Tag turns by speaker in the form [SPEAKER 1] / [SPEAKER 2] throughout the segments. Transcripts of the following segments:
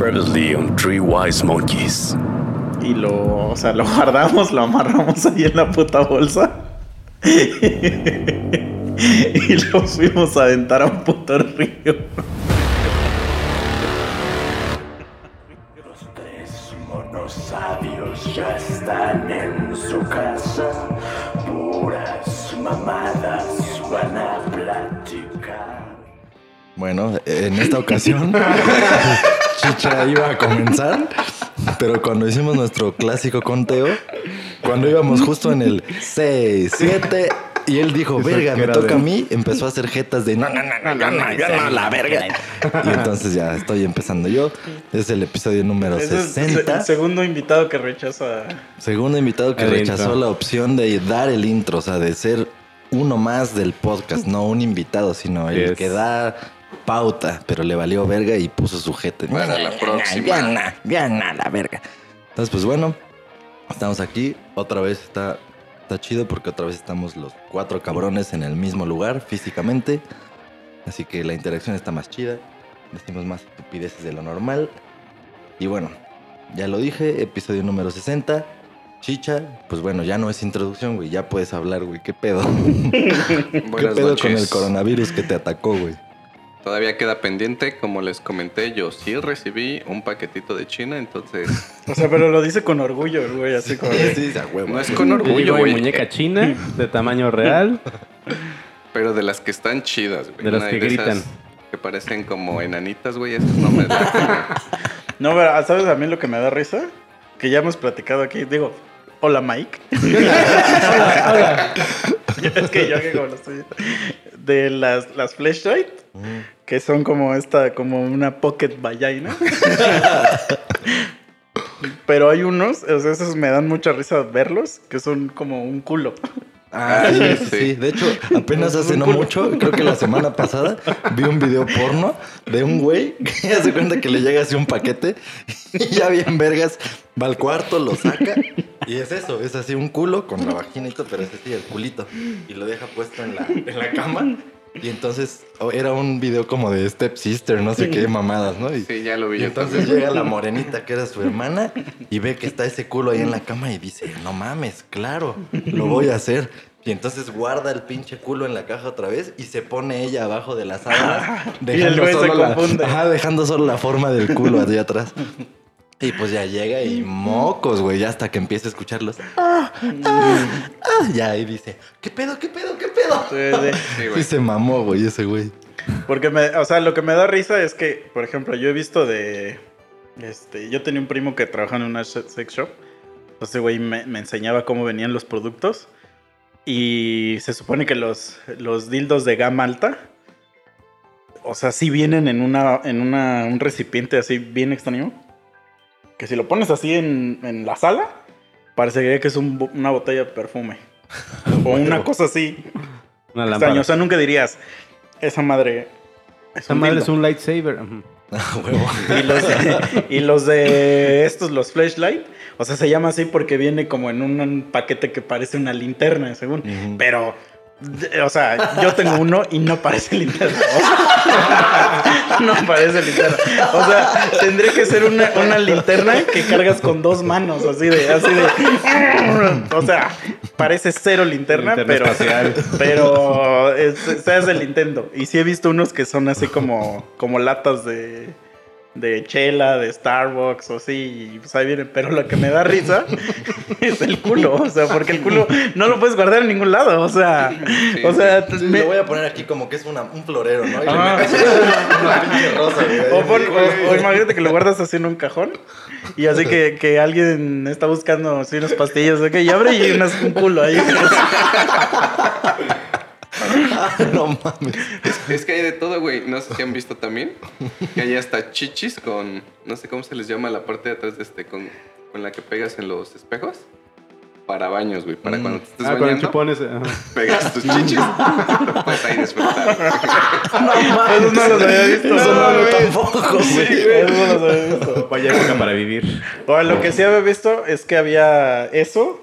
[SPEAKER 1] Previously on Three Wise Monkeys.
[SPEAKER 2] Y lo, o sea, lo guardamos, lo amarramos ahí en la puta bolsa. y lo fuimos a aventar a un puto río.
[SPEAKER 1] Los tres monos sabios ya están en su casa. Puras mamadas van a platicar.
[SPEAKER 3] Bueno, en esta ocasión Chicha iba a comenzar, pero cuando hicimos nuestro clásico conteo, cuando íbamos justo en el 6, 7 y él dijo, verga, me toca
[SPEAKER 4] de-
[SPEAKER 3] a mí, empezó a hacer jetas de no, no, no, no, yo no, yo no, la verga. Y entonces ya estoy empezando yo. Es el episodio número
[SPEAKER 2] es el
[SPEAKER 3] 60.
[SPEAKER 2] segundo invitado que rechaza.
[SPEAKER 3] Segundo invitado que
[SPEAKER 4] El
[SPEAKER 3] rechazó
[SPEAKER 4] intro.
[SPEAKER 3] la opción de dar el intro, o sea, de ser uno más del podcast, no un invitado, sino el
[SPEAKER 4] Yes.
[SPEAKER 3] que da pauta, pero le valió verga y puso su jete.
[SPEAKER 5] Para la próxima.
[SPEAKER 3] Ya na, ya na, la verga. Entonces, pues bueno, estamos aquí. Otra vez está, está chido porque otra vez estamos los cuatro cabrones en el mismo lugar físicamente. Así que la interacción está más chida. Decimos más estupideces de lo normal. Y bueno, ya lo dije, episodio número 60. Chicha, pues bueno, ya no es introducción, güey. Ya puedes hablar, güey. ¿Qué pedo? ¿Qué pedo
[SPEAKER 5] noches.
[SPEAKER 3] con el coronavirus que te atacó, güey?
[SPEAKER 5] Todavía queda pendiente, como les comenté, yo sí recibí un paquetito de China, entonces
[SPEAKER 2] O sea, pero lo dice con orgullo, güey, así como. de-
[SPEAKER 3] Sí, a huevo.
[SPEAKER 5] no es con orgullo, güey,
[SPEAKER 4] muñeca china de tamaño real.
[SPEAKER 5] pero de las que están chidas, güey.
[SPEAKER 4] De las que
[SPEAKER 5] esas
[SPEAKER 4] gritan.
[SPEAKER 5] Que parecen como enanitas, güey, esas no me dan.
[SPEAKER 2] No, pero ¿sabes a mí lo que me da risa? Que ya hemos platicado aquí. Digo, hola Mike. es que yo que como lo estoy. De las, las flashlight, que son como esta, como una pocket vagina. Pero hay unos, o sea, esos me dan mucha risa verlos, que son como un culo.
[SPEAKER 3] Ah, sí,
[SPEAKER 5] sí.
[SPEAKER 3] De hecho, apenas hace no mucho, creo que la semana pasada, vi un video porno de un güey que hace cuenta que le llega así un paquete y ya bien vergas, va al cuarto, lo saca y es eso, es así un culo con la vagina y todo, pero es así el culito y lo deja puesto en la, en la cama. Y entonces oh, era un video como de Step Sister, no sé qué mamadas, ¿no? Y,
[SPEAKER 5] Sí, ya lo vi
[SPEAKER 3] y
[SPEAKER 5] yo
[SPEAKER 3] entonces
[SPEAKER 5] también.
[SPEAKER 3] llega la morenita que era su hermana y ve que está ese culo ahí en la cama y dice, no mames, claro, lo voy a hacer. Y entonces guarda el pinche culo en la caja otra vez y se pone ella abajo de
[SPEAKER 2] Y el güey se
[SPEAKER 3] la, ajá, dejando solo la forma del culo allá atrás. Y pues ya llega y mocos, güey, ya hasta que empieza a escucharlos. Ah, ah, ah, ya ahí dice, ¿qué pedo, qué pedo, qué pedo?
[SPEAKER 2] Sí, sí.
[SPEAKER 5] Sí,
[SPEAKER 3] Y se mamó, güey, ese güey.
[SPEAKER 2] Porque me, o sea, lo que me da risa es que, por ejemplo, yo he visto de. Este, yo tenía un primo que trabajaba en una se- sex shop. Entonces, güey, me, me enseñaba cómo venían los productos. Y se supone que los, los dildos de gama alta. O sea, sí vienen en una. en una, un recipiente así bien extraño. Que si lo pones así en, en la sala, parecería que es un una botella de perfume. o una cosa así.
[SPEAKER 4] Una
[SPEAKER 2] Extraño.
[SPEAKER 4] lámpara.
[SPEAKER 2] O sea, nunca dirías. Esa madre. Es
[SPEAKER 4] Esa
[SPEAKER 2] un
[SPEAKER 4] madre
[SPEAKER 2] dildo".
[SPEAKER 4] es un lightsaber.
[SPEAKER 3] Ah, huevo.
[SPEAKER 2] Y los, de, y los de estos, los flashlight, o sea, se llama así porque viene como en un, paquete que parece una linterna, según. Pero, o sea, yo tengo uno y no parece linterna. no parece linterna. O sea, tendría que ser una, una linterna que cargas con dos manos, así de, así de. O sea, parece cero linterna,
[SPEAKER 4] Linterna
[SPEAKER 2] pero. Pero es- el intento. Y sí he visto unos que son así como, como latas de, de chela, de Starbucks o así. Y pues ahí vienen. Pero lo que me da risa es el culo. O sea, porque el culo no lo puedes guardar en ningún lado. O sea,
[SPEAKER 5] Sí,
[SPEAKER 2] o sea,
[SPEAKER 3] Sí,
[SPEAKER 2] me-
[SPEAKER 3] Lo voy a poner aquí como que es una- un florero, ¿no? Y
[SPEAKER 2] Ah.
[SPEAKER 3] una rosa,
[SPEAKER 2] o imagínate que lo guardas así en un cajón y así que, que alguien está buscando así unas pastillas ok, y abre y unas, un culo ahí.
[SPEAKER 3] no mames.
[SPEAKER 5] Es que hay de todo, güey. No sé si han visto también. Que hay hasta chichis con. No sé cómo se les llama la parte de atrás de este. Con, con la que pegas en los espejos. Para baños, güey. Para
[SPEAKER 3] Mm.
[SPEAKER 5] cuando te estés
[SPEAKER 4] Ah, con el
[SPEAKER 5] bañando.
[SPEAKER 4] ese. ajá.
[SPEAKER 5] Pegas tus chichis. pues ahí disfrutar.
[SPEAKER 2] Esos no los había visto.
[SPEAKER 3] Eso no,
[SPEAKER 2] güey.
[SPEAKER 3] tampoco, güey.
[SPEAKER 2] Esos no los había visto.
[SPEAKER 4] Vaya época para vivir.
[SPEAKER 2] Bueno, lo que sí había visto es que había eso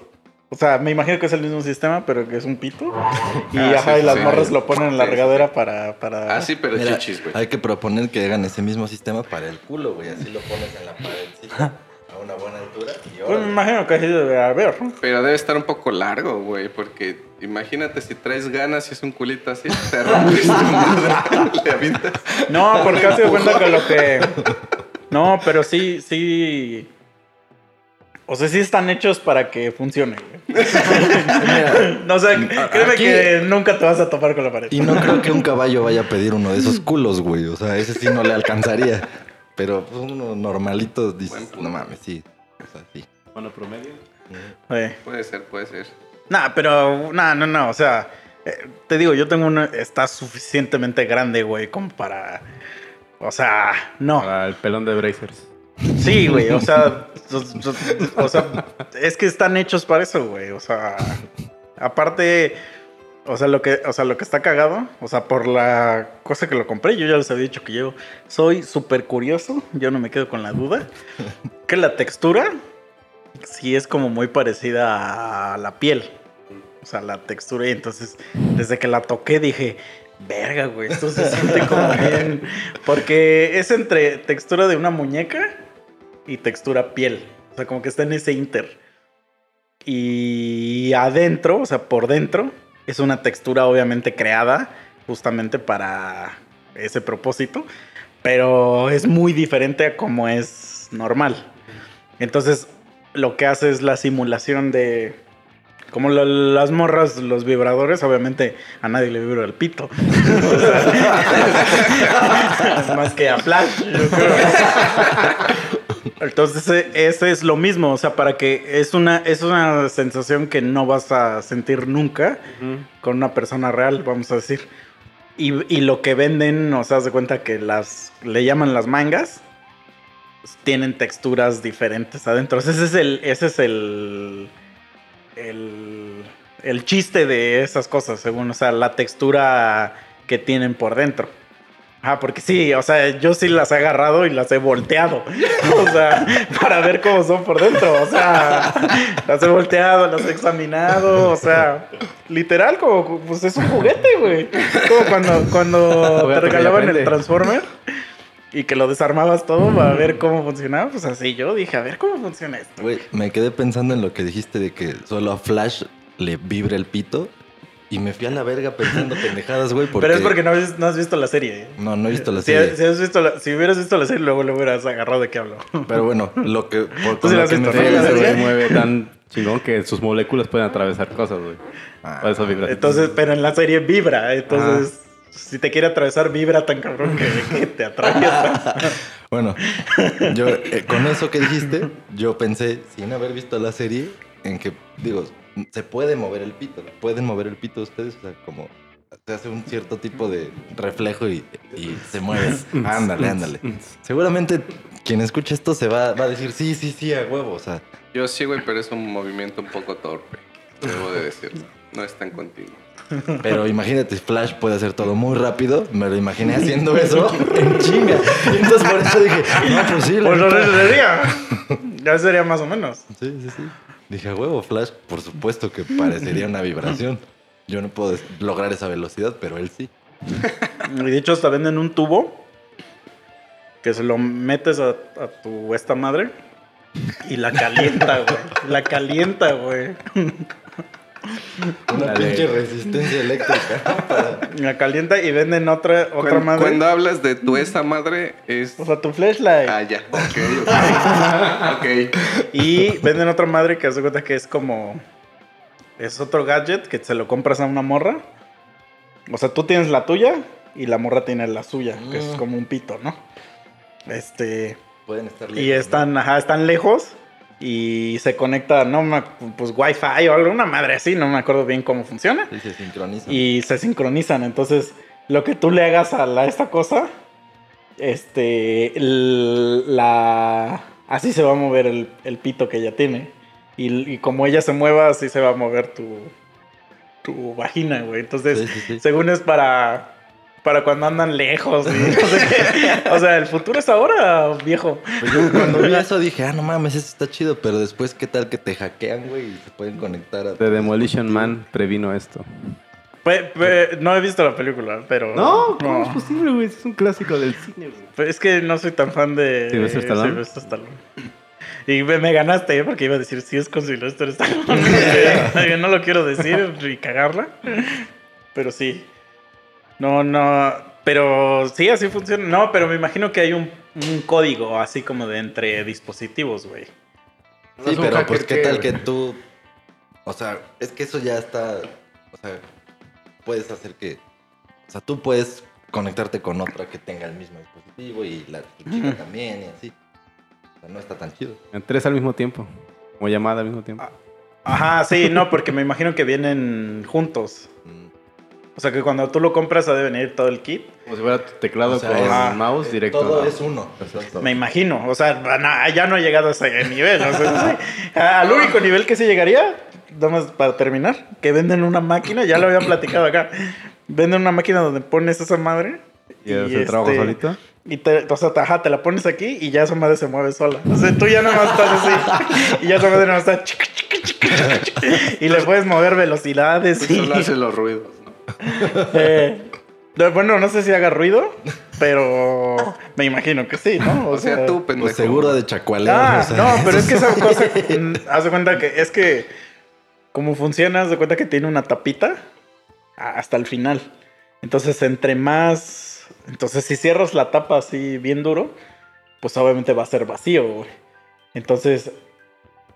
[SPEAKER 2] O sea, me imagino que es el mismo sistema, pero que es un pito. Y,
[SPEAKER 5] Ah,
[SPEAKER 2] ajá,
[SPEAKER 5] sí,
[SPEAKER 2] y las
[SPEAKER 5] sí.
[SPEAKER 2] morras lo ponen en la regadera para, para...
[SPEAKER 5] Ah, sí, pero
[SPEAKER 3] Mira,
[SPEAKER 5] chichis, güey.
[SPEAKER 3] hay que proponer que hagan ese mismo sistema para el culo, güey. Así lo pones en la paredcita a una buena altura y
[SPEAKER 2] Pues me imagino que así debe haber.
[SPEAKER 5] Pero debe estar un poco largo, güey, porque imagínate si traes ganas y es un culito así, te rompes tu madre, le avientas.
[SPEAKER 2] No, porque hace cuenta que lo que. No, pero sí, sí. O sea, sí están hechos para que funcione, güey. no, o sea, créeme
[SPEAKER 3] aquí-
[SPEAKER 2] que nunca te vas a topar con la pared.
[SPEAKER 3] Y no creo que un caballo vaya a pedir uno de esos culos, güey. O sea, ese sí no le alcanzaría. Pero pues, uno normalito dices, no mames, sí. O sea, sí.
[SPEAKER 4] Bueno, promedio.
[SPEAKER 2] Sí.
[SPEAKER 5] Puede ser, puede ser.
[SPEAKER 2] Nah, pero. Nah, no, no. O sea, eh, te digo, yo tengo uno. Está suficientemente grande, güey, como para. O sea, no.
[SPEAKER 4] Para el pelón de Brazers.
[SPEAKER 2] Sí, güey, o sea, o, sea, es que están hechos para eso, güey, o sea, aparte, o sea, lo que, o sea, lo que está cagado, o sea, por la cosa que lo compré, yo ya les había dicho que yo soy súper curioso, yo no me quedo con la duda, que la textura sí es como muy parecida a la piel, o sea, la textura, y entonces, desde que la toqué dije... Verga, güey, esto se siente como bien. Porque es entre textura de una muñeca y textura piel. O sea, como que está en ese inter. Y adentro, o sea, por dentro, es una textura obviamente creada justamente para ese propósito. Pero es muy diferente a como es normal. Entonces, lo que hace es la simulación de. Como las morras, los vibradores, obviamente a nadie le vibra el pito. Más que a Flash, yo creo. Entonces e- ese es lo mismo, o sea, para que es una, es una sensación que no vas a sentir nunca con una persona real, vamos a decir. Y, y lo que venden, o sea, de cuenta que las, le llaman las mangas, pues, tienen texturas diferentes adentro. Ese es el, ese es el, el, el chiste de esas cosas, según, o sea, la textura que tienen por dentro. Ah, porque sí, o sea, yo sí las he agarrado y las he volteado. O sea, para ver cómo son por dentro. O sea, las he volteado, las he examinado. O sea, literal, como pues es un juguete, güey. Como cuando, cuando te regalaban el. Transformer y que lo desarmabas todo para ver cómo funcionaba. Pues así yo dije, a ver cómo funciona esto.
[SPEAKER 3] Güey, me quedé pensando en lo que dijiste de que solo a Flash le vibra el pito. Y me fui a la verga pensando pendejadas, güey. Porque...
[SPEAKER 2] Pero es porque no, has- no has visto la serie. ¿eh?
[SPEAKER 3] No, no he visto la serie.
[SPEAKER 2] si has visto la- si hubieras visto la serie, luego le hubieras agarrado de qué hablo.
[SPEAKER 3] Pero bueno, lo que... Por,
[SPEAKER 2] Tú sí la has
[SPEAKER 3] serie-
[SPEAKER 4] mueve tan chingón que sus moléculas pueden atravesar cosas, güey.
[SPEAKER 3] Ah,
[SPEAKER 4] Por eso vibra.
[SPEAKER 2] Entonces, pero en la serie vibra. Entonces, si te quiere atravesar, vibra tan cabrón que, que te atraviesa.
[SPEAKER 3] Bueno, yo eh, con eso que dijiste, yo pensé, sin haber visto la serie, en que, digo, se puede mover el pito. ¿Pueden mover el pito ustedes? O sea, como se hace un cierto tipo de reflejo y, y se mueve. ándale, ándale. Seguramente quien escuche esto se va, va a decir, sí, sí, sí, a huevo. O sea,
[SPEAKER 5] Yo sí, güey, pero es un movimiento un poco torpe. Debo de decirlo. No es tan continuo.
[SPEAKER 3] pero imagínate, Flash puede hacer todo muy rápido. Me lo imaginé haciendo eso en chinga. Y entonces por eso dije, no, pues sí,
[SPEAKER 2] Pues lo
[SPEAKER 3] neta".
[SPEAKER 2] sería. Ya sería más o menos.
[SPEAKER 3] Sí, sí, sí. Dije, huevo, Flash, por supuesto que parecería una vibración. Yo no puedo lograr esa velocidad, pero él sí.
[SPEAKER 2] Y de hecho, hasta venden un tubo que se lo metes a tu esta madre y la calienta, güey. La calienta, güey.
[SPEAKER 3] Una
[SPEAKER 4] Dale.
[SPEAKER 3] pinche resistencia eléctrica.
[SPEAKER 2] La calienta y venden otra, otra
[SPEAKER 5] Cuando,
[SPEAKER 2] madre.
[SPEAKER 5] cuando hablas de tu esa madre, es.
[SPEAKER 2] O sea, tu flashlight.
[SPEAKER 5] Ah, ya. Ok, ok. ok.
[SPEAKER 2] Y venden otra madre que hace cuenta que es como. Es otro gadget que se lo compras a una morra. O sea, tú tienes la tuya y la morra tiene la suya, que es
[SPEAKER 3] Mm.
[SPEAKER 2] como un pito, ¿no? Este.
[SPEAKER 3] Pueden estar
[SPEAKER 2] Y
[SPEAKER 3] lejos, ¿no?
[SPEAKER 2] están, ajá, están lejos. Y se conecta, no me, pues Wi-Fi o algo, una madre así, no me acuerdo bien cómo funciona.
[SPEAKER 3] Sí, se sincronizan.
[SPEAKER 2] Y se sincronizan. Entonces, lo que tú le hagas a la, esta cosa, este, la, así se va a mover el, el pito que ella tiene. Y, y como ella se mueva, así se va a mover tu, tu vagina, güey. Entonces,
[SPEAKER 3] Sí, sí, sí.
[SPEAKER 2] según es para, para cuando andan lejos. no sé qué. O sea, el futuro es ahora, viejo.
[SPEAKER 3] Pues yo cuando vi eso dije, ah, no mames, eso está chido. Pero después, ¿qué tal que te hackean, güey? Y se pueden conectar a...
[SPEAKER 4] The Demolition Man previno esto.
[SPEAKER 2] Pe- pe- no he visto la película, pero.
[SPEAKER 4] No, ¿cómo es posible, güey? Es un clásico del cine, güey.
[SPEAKER 2] Es que no soy tan fan de
[SPEAKER 4] ¿Sylvester Stallone?
[SPEAKER 2] Sylvester Stallone. Y me, me ganaste, ¿eh? porque iba a decir, sí es con Sylvester Stallone. No lo quiero decir y cagarla. Pero sí. No, no. Pero sí, así funciona. No, pero me imagino que hay un, un código así como de entre dispositivos, güey.
[SPEAKER 3] Sí, pero pues, ¿qué
[SPEAKER 4] que-
[SPEAKER 3] tal que tú... O sea, es que eso ya está... O sea, puedes hacer que... O sea, tú puedes conectarte con otra que tenga el mismo dispositivo y la tu chica también y así. O sea, no está tan chido.
[SPEAKER 4] En tres al mismo tiempo. Como llamada al mismo tiempo.
[SPEAKER 2] Ajá, sí, no, porque me imagino que vienen juntos. O sea que cuando tú lo compras ha de venir todo el kit.
[SPEAKER 4] Como si fuera tu teclado
[SPEAKER 3] O sea,
[SPEAKER 4] con
[SPEAKER 2] es-
[SPEAKER 4] mouse directo.
[SPEAKER 3] Todo
[SPEAKER 4] ¿no?
[SPEAKER 3] es uno.
[SPEAKER 4] Exacto.
[SPEAKER 2] Me imagino, o sea, na- ya no he llegado a ese nivel. o sea, sí. Al único nivel que sí llegaría, nada más para terminar, que venden una máquina, ya lo había platicado acá, venden una máquina donde pones esa madre.
[SPEAKER 4] ¿Y hace el trabajo
[SPEAKER 2] este,
[SPEAKER 4] solito?
[SPEAKER 2] Y te, o sea, te, ajá, te la pones aquí y ya esa madre se mueve sola. O sea, tú ya nada más estás así. Y ya esa madre nada más está. chica, chica, chica, chica, Y le puedes mover velocidades. Y,
[SPEAKER 5] Solo hace los ruidos.
[SPEAKER 2] eh, no, bueno, no sé si haga ruido, pero me imagino que sí, ¿no?
[SPEAKER 5] O sea, tú, pendejo.
[SPEAKER 3] Pues seguro de chacualear.
[SPEAKER 2] Ah,
[SPEAKER 3] o sea,
[SPEAKER 2] no, pero es que esa cosa, mm, haz de cuenta que es que como funciona, haz de cuenta que tiene una tapita hasta el final. Entonces, entre más, entonces si cierras la tapa así bien duro, pues obviamente va a ser vacío, güey. Entonces,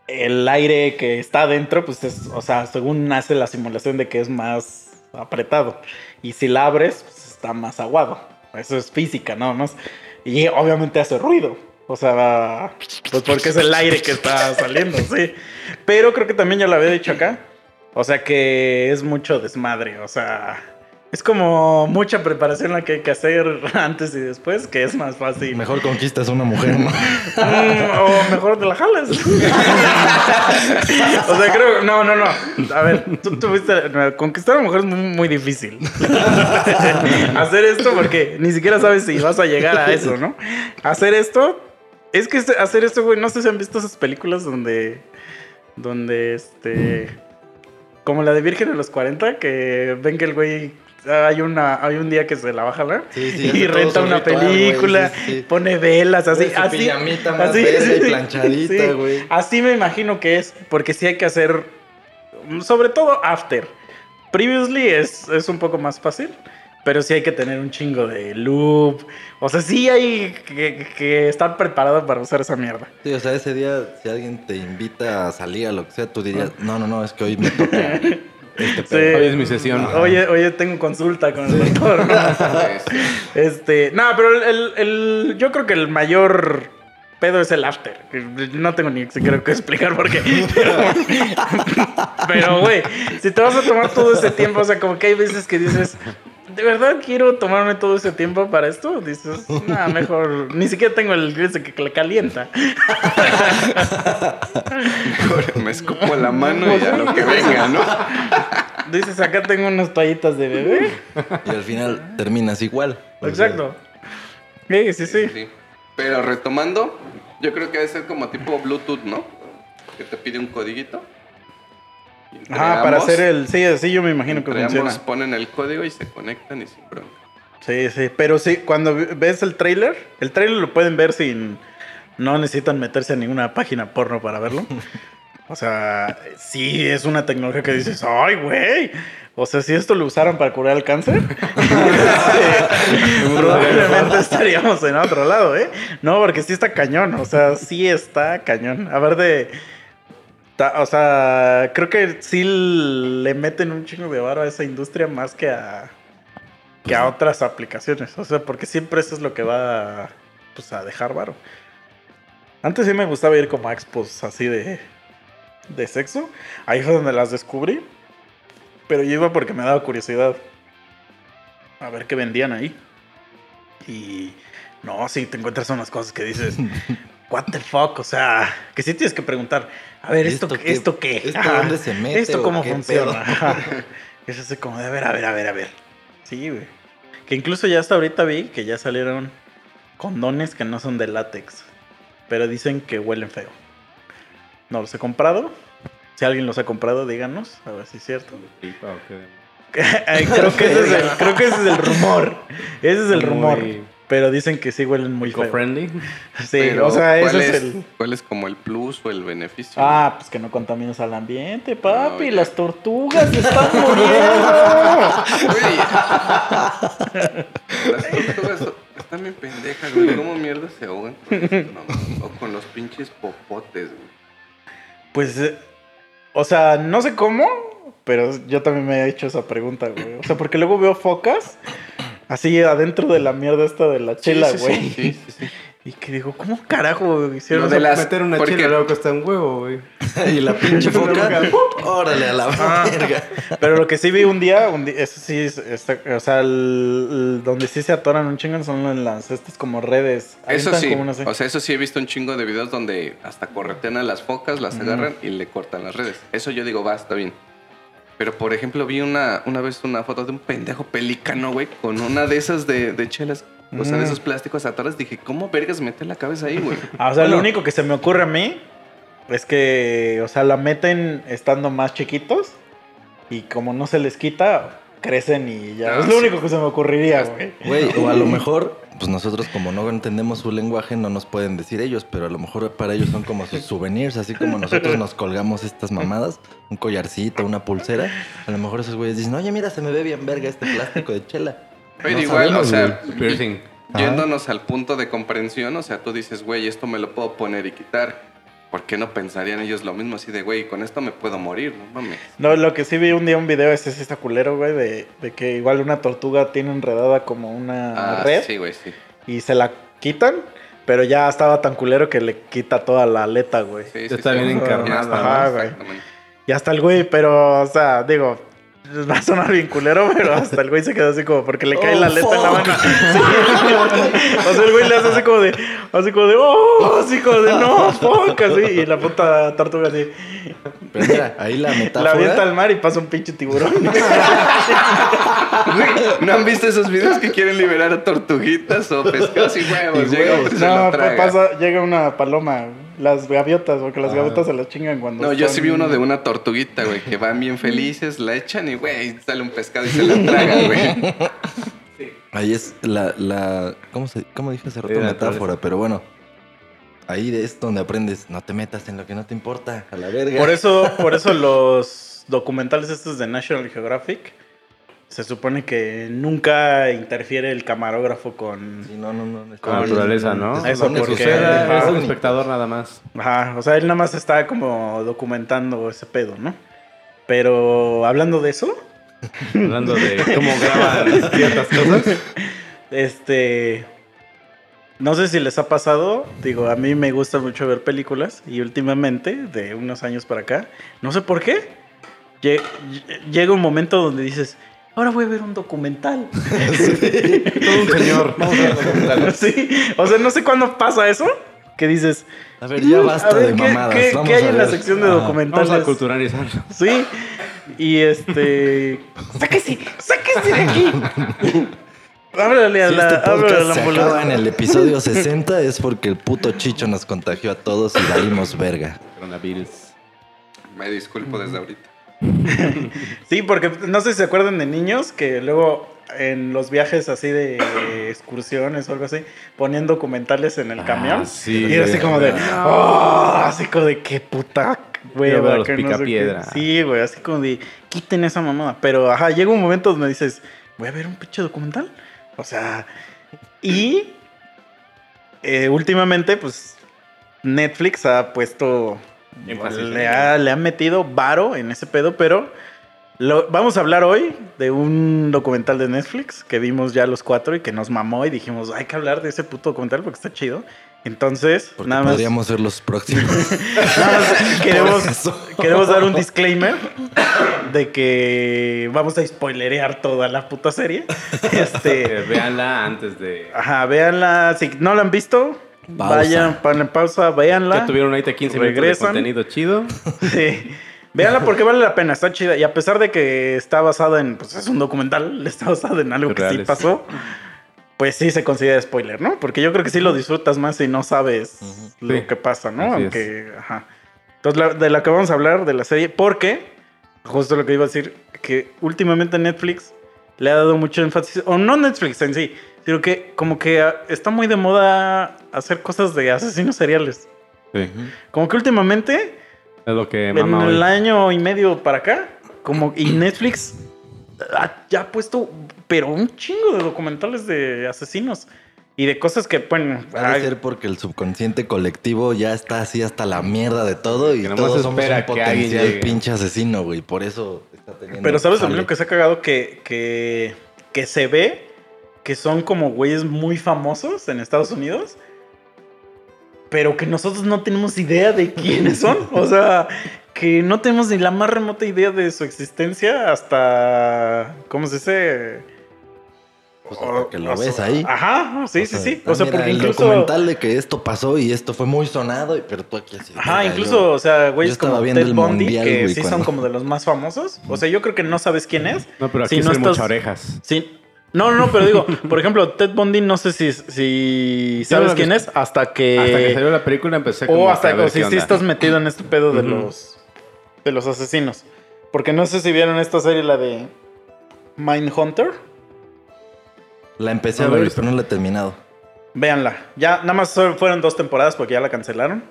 [SPEAKER 2] el aire que está adentro, pues es, o sea, según hace la simulación de que es más apretado. Y si la abres, pues está más aguado. Eso es física, nada más. Y obviamente hace ruido. O sea, pues porque es el aire que está saliendo, sí. Pero creo que también ya lo había dicho acá. O sea que es mucho desmadre. O sea, es como mucha preparación la que hay que hacer antes y después, que es más fácil.
[SPEAKER 3] Mejor conquistas a una mujer, ¿no?
[SPEAKER 2] Mm, o mejor te la jalas. o sea, creo. No, no, no. A ver, tú tuviste. Conquistar a una mujer es muy, muy difícil. Hacer esto porque ni siquiera sabes si vas a llegar a eso, ¿no? Hacer esto. Es que este- hacer esto, güey. No sé si han visto esas películas donde. Donde este. Como la de Virgen a los 40, que ven que el güey. Hay, una, hay un día que se la va a jalar
[SPEAKER 3] Sí, sí,
[SPEAKER 2] y renta una
[SPEAKER 3] ritual,
[SPEAKER 2] película,
[SPEAKER 3] sí.
[SPEAKER 2] pone velas, así, así,
[SPEAKER 3] pijamita más verde y planchadita,
[SPEAKER 2] sí.
[SPEAKER 3] güey.
[SPEAKER 2] Así me imagino que es, porque sí hay que hacer, sobre todo after. Previously es, es un poco más fácil, pero sí hay que tener un chingo de loop. O sea, sí hay que, que estar preparado para usar esa mierda.
[SPEAKER 3] Sí, o sea, ese día, si alguien te invita a salir a lo que sea, tú dirías, no, no, no, es que hoy me toca este
[SPEAKER 2] Sí.
[SPEAKER 4] Hoy es mi sesión.
[SPEAKER 2] Oye, oye, tengo consulta con el doctor. ¿no?
[SPEAKER 5] Este,
[SPEAKER 2] no, pero el, el- yo creo que el mayor pedo es el after. No tengo ni siquiera que explicar por qué. Pero, güey, si te vas a tomar todo ese tiempo, o sea, como que hay veces que dices, ¿de verdad quiero tomarme todo ese tiempo para esto? Dices, nada, mejor, ni siquiera tengo el ese que le calienta.
[SPEAKER 5] mejor me escupo la mano y ya lo que venga, ¿no?
[SPEAKER 2] Dices, acá tengo unas toallitas de bebé.
[SPEAKER 3] Y al final terminas igual.
[SPEAKER 2] Exacto. Sí, sí, sí.
[SPEAKER 5] Sí. Pero retomando, yo creo que debe ser como tipo Bluetooth, ¿no? Que te pide un codiguito.
[SPEAKER 2] Ajá, para hacer el. Sí, así yo me imagino que funciona.
[SPEAKER 5] ambos ponen el código y se conectan y sin bronca.
[SPEAKER 2] Sí, sí, pero sí, cuando ves el trailer, el trailer lo pueden ver sin, no necesitan meterse a ninguna página porno para verlo. O sea, sí es una tecnología que dices, ay, güey. O sea, si esto lo usaran para curar el cáncer, este, probablemente estaríamos en otro lado, ¿eh? No, porque sí está cañón, o sea, sí está cañón. A ver de... O sea, creo que sí le meten un chingo de varo a esa industria más que a que a otras aplicaciones. O sea, porque siempre eso es lo que va pues, a dejar varo. Antes sí me gustaba ir como a expos así de, de sexo. Ahí fue donde las descubrí. Pero yo iba porque me daba curiosidad. A ver qué vendían ahí. Y no, sí, te encuentras unas cosas que dices, what the fuck, o sea, que sí tienes que preguntar, a ver, ¿esto,
[SPEAKER 3] ¿Esto
[SPEAKER 2] qué? ¿Esto qué?
[SPEAKER 3] ¿Esto
[SPEAKER 2] Ajá.
[SPEAKER 3] dónde se mete
[SPEAKER 2] ¿Esto cómo funciona? Ajá. Es así como de, a ver, a ver, a ver, a ver. Sí, güey. Que incluso ya hasta ahorita vi que ya salieron condones que no son de látex. Pero dicen que huelen feo. No los he comprado. Si alguien los ha comprado, díganos. A ver si es cierto.
[SPEAKER 4] Pipa o qué.
[SPEAKER 2] Ay, creo, que ese es el, creo que ese es el rumor. Ese es el
[SPEAKER 4] Muy
[SPEAKER 2] rumor. Pero dicen que sí huelen muy feo.
[SPEAKER 4] Eco-friendly.
[SPEAKER 2] Sí,
[SPEAKER 5] Pero,
[SPEAKER 2] o sea,
[SPEAKER 5] ¿cuál
[SPEAKER 2] ese es el...
[SPEAKER 5] ¿Cuál es como el plus o el beneficio?
[SPEAKER 2] Ah, pues que no contamines al ambiente, papi.
[SPEAKER 5] No,
[SPEAKER 2] las tortugas se están muriendo.
[SPEAKER 5] Las tortugas están bien pendejas, güey. ¿Cómo mierda se ahogan? No, o con los pinches popotes, güey.
[SPEAKER 2] Pues, eh, o sea, no sé cómo, pero yo también me he hecho esa pregunta, güey. O sea, porque luego veo focas así adentro de la mierda esta de la chela,
[SPEAKER 5] Sí, sí,
[SPEAKER 2] güey.
[SPEAKER 5] Sí, sí, sí.
[SPEAKER 2] Y que digo, ¿cómo carajo hicieron
[SPEAKER 5] de las-
[SPEAKER 4] Meter una
[SPEAKER 5] porque-
[SPEAKER 4] chela luego cuesta un huevo, güey.
[SPEAKER 3] y la pinche foca, órale a la
[SPEAKER 2] Ah.
[SPEAKER 3] verga.
[SPEAKER 2] Pero lo que sí vi un día, un día eso sí, es- está- o sea, el- el- donde sí se atoran un chingo son en las, estas como redes.
[SPEAKER 5] Eso sí,
[SPEAKER 2] como
[SPEAKER 5] o sea, eso sí he visto un chingo de videos donde hasta corretean a las focas, las agarran y le cortan las redes. Eso yo digo, va, está bien. Pero, por ejemplo, vi una, una vez una foto de un pendejo pelícano, güey, con una de esas de, de chelas, o sea, de
[SPEAKER 2] Mm.
[SPEAKER 5] esos plásticos atrás. Dije, ¿cómo vergas mete la cabeza ahí, güey?
[SPEAKER 2] Ah, o sea, lo único que se me ocurre a mí es que, o sea, la meten estando más chiquitos y como no se les quita, crecen y ya.
[SPEAKER 5] Ah,
[SPEAKER 2] es lo
[SPEAKER 5] sí.
[SPEAKER 2] único que se me ocurriría, güey.
[SPEAKER 3] Güey, o a lo mejor, pues nosotros como no entendemos su lenguaje, no nos pueden decir ellos, pero a lo mejor para ellos son como sus souvenirs, así como nosotros nos colgamos estas mamadas, un collarcito, una pulsera. A lo mejor esos güeyes dicen, oye, mira, se me ve bien verga este plástico de chela.
[SPEAKER 5] Pero
[SPEAKER 3] No
[SPEAKER 5] igual,
[SPEAKER 3] sabemos,
[SPEAKER 5] o sea,
[SPEAKER 4] Piercing.
[SPEAKER 5] yéndonos al punto de comprensión, o sea, tú dices, güey, esto me lo puedo poner y quitar. ¿Por qué no pensarían ellos lo mismo? Así de, güey, con esto me puedo morir, no mames.
[SPEAKER 2] No, lo que sí vi un día un video ese sí está culero, güey, de, de que igual una tortuga tiene enredada como una
[SPEAKER 5] Ah,
[SPEAKER 2] red
[SPEAKER 5] sí, güey, sí.
[SPEAKER 2] y se la quitan, pero ya estaba tan culero que le quita toda la aleta, güey.
[SPEAKER 5] Sí,
[SPEAKER 4] Ya está bien encarnada,
[SPEAKER 5] está,
[SPEAKER 2] Ajá, güey. Y hasta el güey, pero, o sea, digo, va a sonar bien culero, pero hasta el güey se quedó así como porque le cae
[SPEAKER 3] Oh,
[SPEAKER 2] la aleta en la mano. Sí. o sea, el güey le hace así como de, así como de, oh, así como de, no, fuck, así. Y la puta tortuga así,
[SPEAKER 3] Pero mira, ahí la
[SPEAKER 2] la
[SPEAKER 3] metáfora.
[SPEAKER 2] avienta al mar y pasa un pinche tiburón.
[SPEAKER 5] ¿No han visto esos videos que quieren liberar a tortuguitas o pescados y huevos?
[SPEAKER 3] Y
[SPEAKER 5] Llega
[SPEAKER 3] huevos.
[SPEAKER 5] se
[SPEAKER 2] no,
[SPEAKER 5] lo
[SPEAKER 2] pues
[SPEAKER 5] traga.
[SPEAKER 2] pasa, llega una paloma, las gaviotas, porque las
[SPEAKER 3] Ah.
[SPEAKER 2] gaviotas se las chingan cuando.
[SPEAKER 5] No, yo sí vi uno de una tortuguita, güey, que van bien felices, la echan y, güey, sale un pescado y se la traga, güey.
[SPEAKER 3] Ahí es la, la ¿cómo, se, cómo dije hace rato?
[SPEAKER 4] Sí,
[SPEAKER 3] metáfora, pero bueno. Ahí es donde aprendes, no te metas en lo que no te importa, a la verga.
[SPEAKER 2] Por eso, por eso los documentales estos de National Geographic se supone que nunca interfiere el camarógrafo con.
[SPEAKER 3] Sí, no, no, no. es
[SPEAKER 4] Con la naturaleza, ¿no?
[SPEAKER 3] es
[SPEAKER 2] Eso
[SPEAKER 3] donde
[SPEAKER 2] porque- Ajá.
[SPEAKER 4] es un espectador nada más.
[SPEAKER 2] Ajá, o sea, él nada más está como documentando ese pedo, ¿no? Pero hablando de eso,
[SPEAKER 4] Hablando de cómo graban ciertas cosas.
[SPEAKER 2] este. No sé si les ha pasado, digo, a mí me gusta mucho ver películas y últimamente, de unos años para acá, no sé por qué, lle- lle- llega un momento donde dices, ahora voy a ver un documental.
[SPEAKER 4] Todo un señor. Vamos a ver documentales.
[SPEAKER 2] sí, o sea, no sé cuándo pasa eso, que dices,
[SPEAKER 3] A ver, ya basta
[SPEAKER 2] a ver,
[SPEAKER 3] de
[SPEAKER 2] ¿qué,
[SPEAKER 3] mamadas.
[SPEAKER 2] qué-
[SPEAKER 3] vamos
[SPEAKER 2] qué hay
[SPEAKER 3] a
[SPEAKER 2] en la sección de
[SPEAKER 3] Ah,
[SPEAKER 4] Vamos
[SPEAKER 2] documentales?
[SPEAKER 4] a culturalizar.
[SPEAKER 2] Sí, y este, sáquese, sáquese de aquí. Háblale a
[SPEAKER 3] Si
[SPEAKER 2] la,
[SPEAKER 3] este podcast
[SPEAKER 2] la
[SPEAKER 3] se acaba en el episodio 60 es porque el puto Chicho nos contagió a todos y valimos verga.
[SPEAKER 4] Coronavirus.
[SPEAKER 5] Me disculpo desde ahorita.
[SPEAKER 2] Sí, porque no sé si se acuerdan de niños que luego en los viajes así de excursiones o algo así, ponían documentales en el
[SPEAKER 4] Ah,
[SPEAKER 2] camión.
[SPEAKER 4] sí,
[SPEAKER 2] y era así como de, oh, así como de qué puta hueva,
[SPEAKER 4] los
[SPEAKER 2] que no sé qué".
[SPEAKER 4] picapiedra.
[SPEAKER 2] Sí, güey, así como de, quiten esa mamada. Pero, ajá, llega un momento donde dices, voy a ver un pinche documental. O sea, y eh, últimamente, pues, Netflix ha puesto,
[SPEAKER 4] Énfasis
[SPEAKER 2] le
[SPEAKER 4] ello.
[SPEAKER 2] ha, le ha metido varo en ese pedo, pero lo, vamos a hablar hoy de un documental de Netflix que vimos ya los cuatro y que nos mamó y dijimos, hay que hablar de ese puto documental porque está chido. Entonces,
[SPEAKER 3] Porque
[SPEAKER 2] nada más,
[SPEAKER 3] podríamos ser los próximos.
[SPEAKER 2] nada más queremos, queremos dar un disclaimer de que vamos a spoilerear toda la puta serie. Este,
[SPEAKER 4] Eh, véanla antes de.
[SPEAKER 2] ajá, véanla. Si no la han visto,
[SPEAKER 3] Pausa.
[SPEAKER 2] vayan, ponle pausa, véanla.
[SPEAKER 4] Ya tuvieron ahorita 15 minutos de
[SPEAKER 2] Regresan.
[SPEAKER 4] contenido chido.
[SPEAKER 2] Sí. Véanla porque vale la pena, está chida. Y a pesar de que está basada en, pues es un documental, está basado en algo que sí
[SPEAKER 4] Reales.
[SPEAKER 2] pasó, pues sí se considera spoiler, ¿no? Porque yo creo que sí lo disfrutas más si no sabes
[SPEAKER 3] Ujú.
[SPEAKER 2] lo
[SPEAKER 4] Sí,
[SPEAKER 2] que pasa, ¿no?
[SPEAKER 4] así
[SPEAKER 2] Aunque, ajá. Entonces, la- de la que vamos a hablar, de la serie, porque, justo lo que iba a decir, que últimamente Netflix le ha dado mucho énfasis, o no Netflix en sí, sino que como que ah, está muy de moda hacer cosas de asesinos seriales.
[SPEAKER 4] Sí.
[SPEAKER 2] Como que últimamente
[SPEAKER 4] Es lo que
[SPEAKER 2] en
[SPEAKER 4] mama
[SPEAKER 2] el
[SPEAKER 4] hoy.
[SPEAKER 2] año y medio para acá, como y Netflix ha- ya ha puesto, pero un chingo de documentales de asesinos y de cosas que, bueno,
[SPEAKER 3] Ha de
[SPEAKER 2] ay,
[SPEAKER 3] ser porque el subconsciente colectivo ya está así hasta la mierda de todo y todos somos un potencial pinche asesino, güey. Por eso está teniendo.
[SPEAKER 2] pero sabes también lo que se ha cagado que, que, que se ve que son como güeyes muy famosos en Estados Unidos. Pero que nosotros no tenemos idea de quiénes son. O sea, que no tenemos ni la más remota idea de su existencia hasta. ¿Cómo se dice?
[SPEAKER 3] Pues hasta que lo
[SPEAKER 2] O sea,
[SPEAKER 3] ves ahí.
[SPEAKER 2] Ajá, sí,
[SPEAKER 3] O
[SPEAKER 2] sí,
[SPEAKER 3] sea,
[SPEAKER 2] sí.
[SPEAKER 3] ah,
[SPEAKER 2] O sea,
[SPEAKER 3] mira,
[SPEAKER 2] porque
[SPEAKER 3] el
[SPEAKER 2] incluso.
[SPEAKER 3] documental de que esto pasó y esto fue muy sonado, pero tú aquí así.
[SPEAKER 2] Ajá, incluso,
[SPEAKER 3] yo-
[SPEAKER 2] o sea, güeyes como Ted
[SPEAKER 3] el
[SPEAKER 2] Bundy,
[SPEAKER 3] mundial,
[SPEAKER 2] que
[SPEAKER 3] güey,
[SPEAKER 2] sí son como de los más famosos. O sea, yo creo que no sabes quién es.
[SPEAKER 4] No, pero aquí
[SPEAKER 2] Si no estás-
[SPEAKER 4] muchas orejas.
[SPEAKER 2] Sí. No, no, no, pero digo, por ejemplo, Ted Bundy, no sé si, si
[SPEAKER 4] Yo no
[SPEAKER 2] sabes quién
[SPEAKER 4] vi.
[SPEAKER 2] es hasta que.
[SPEAKER 4] Hasta que salió la película empecé como
[SPEAKER 2] o
[SPEAKER 4] que
[SPEAKER 2] hasta
[SPEAKER 4] a
[SPEAKER 2] o si estás metido en este pedo de los de los asesinos. Porque no sé si vieron esta serie, la de Mindhunter.
[SPEAKER 3] La empecé
[SPEAKER 4] No
[SPEAKER 3] a ver, pero no la he terminado.
[SPEAKER 2] Véanla. Ya, nada más fueron dos temporadas porque ya la cancelaron.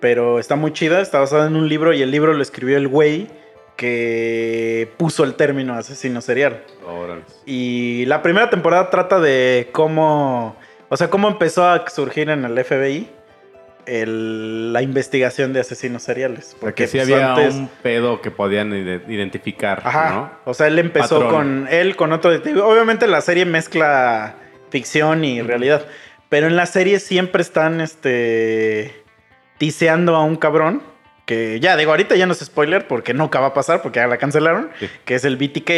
[SPEAKER 2] Pero está muy chida, está basada en un libro y el libro lo escribió el güey que puso el término asesino serial.
[SPEAKER 4] Órale.
[SPEAKER 2] Y la primera temporada trata de cómo, o sea, cómo empezó a surgir en el FBI el- la investigación de asesinos seriales.
[SPEAKER 4] Porque sí
[SPEAKER 2] pues,
[SPEAKER 4] había
[SPEAKER 2] antes-
[SPEAKER 4] un pedo que podían ide- identificar,
[SPEAKER 2] Ajá.
[SPEAKER 4] ¿no?
[SPEAKER 2] O sea, él empezó
[SPEAKER 4] Patrón.
[SPEAKER 2] con él, con otro detective. Obviamente la serie mezcla ficción y realidad. Pero en la serie siempre están este tiseando a un cabrón. Que ya, digo, ahorita ya no es spoiler porque nunca va a pasar porque ya la cancelaron.
[SPEAKER 4] Sí.
[SPEAKER 2] Que es el BTK.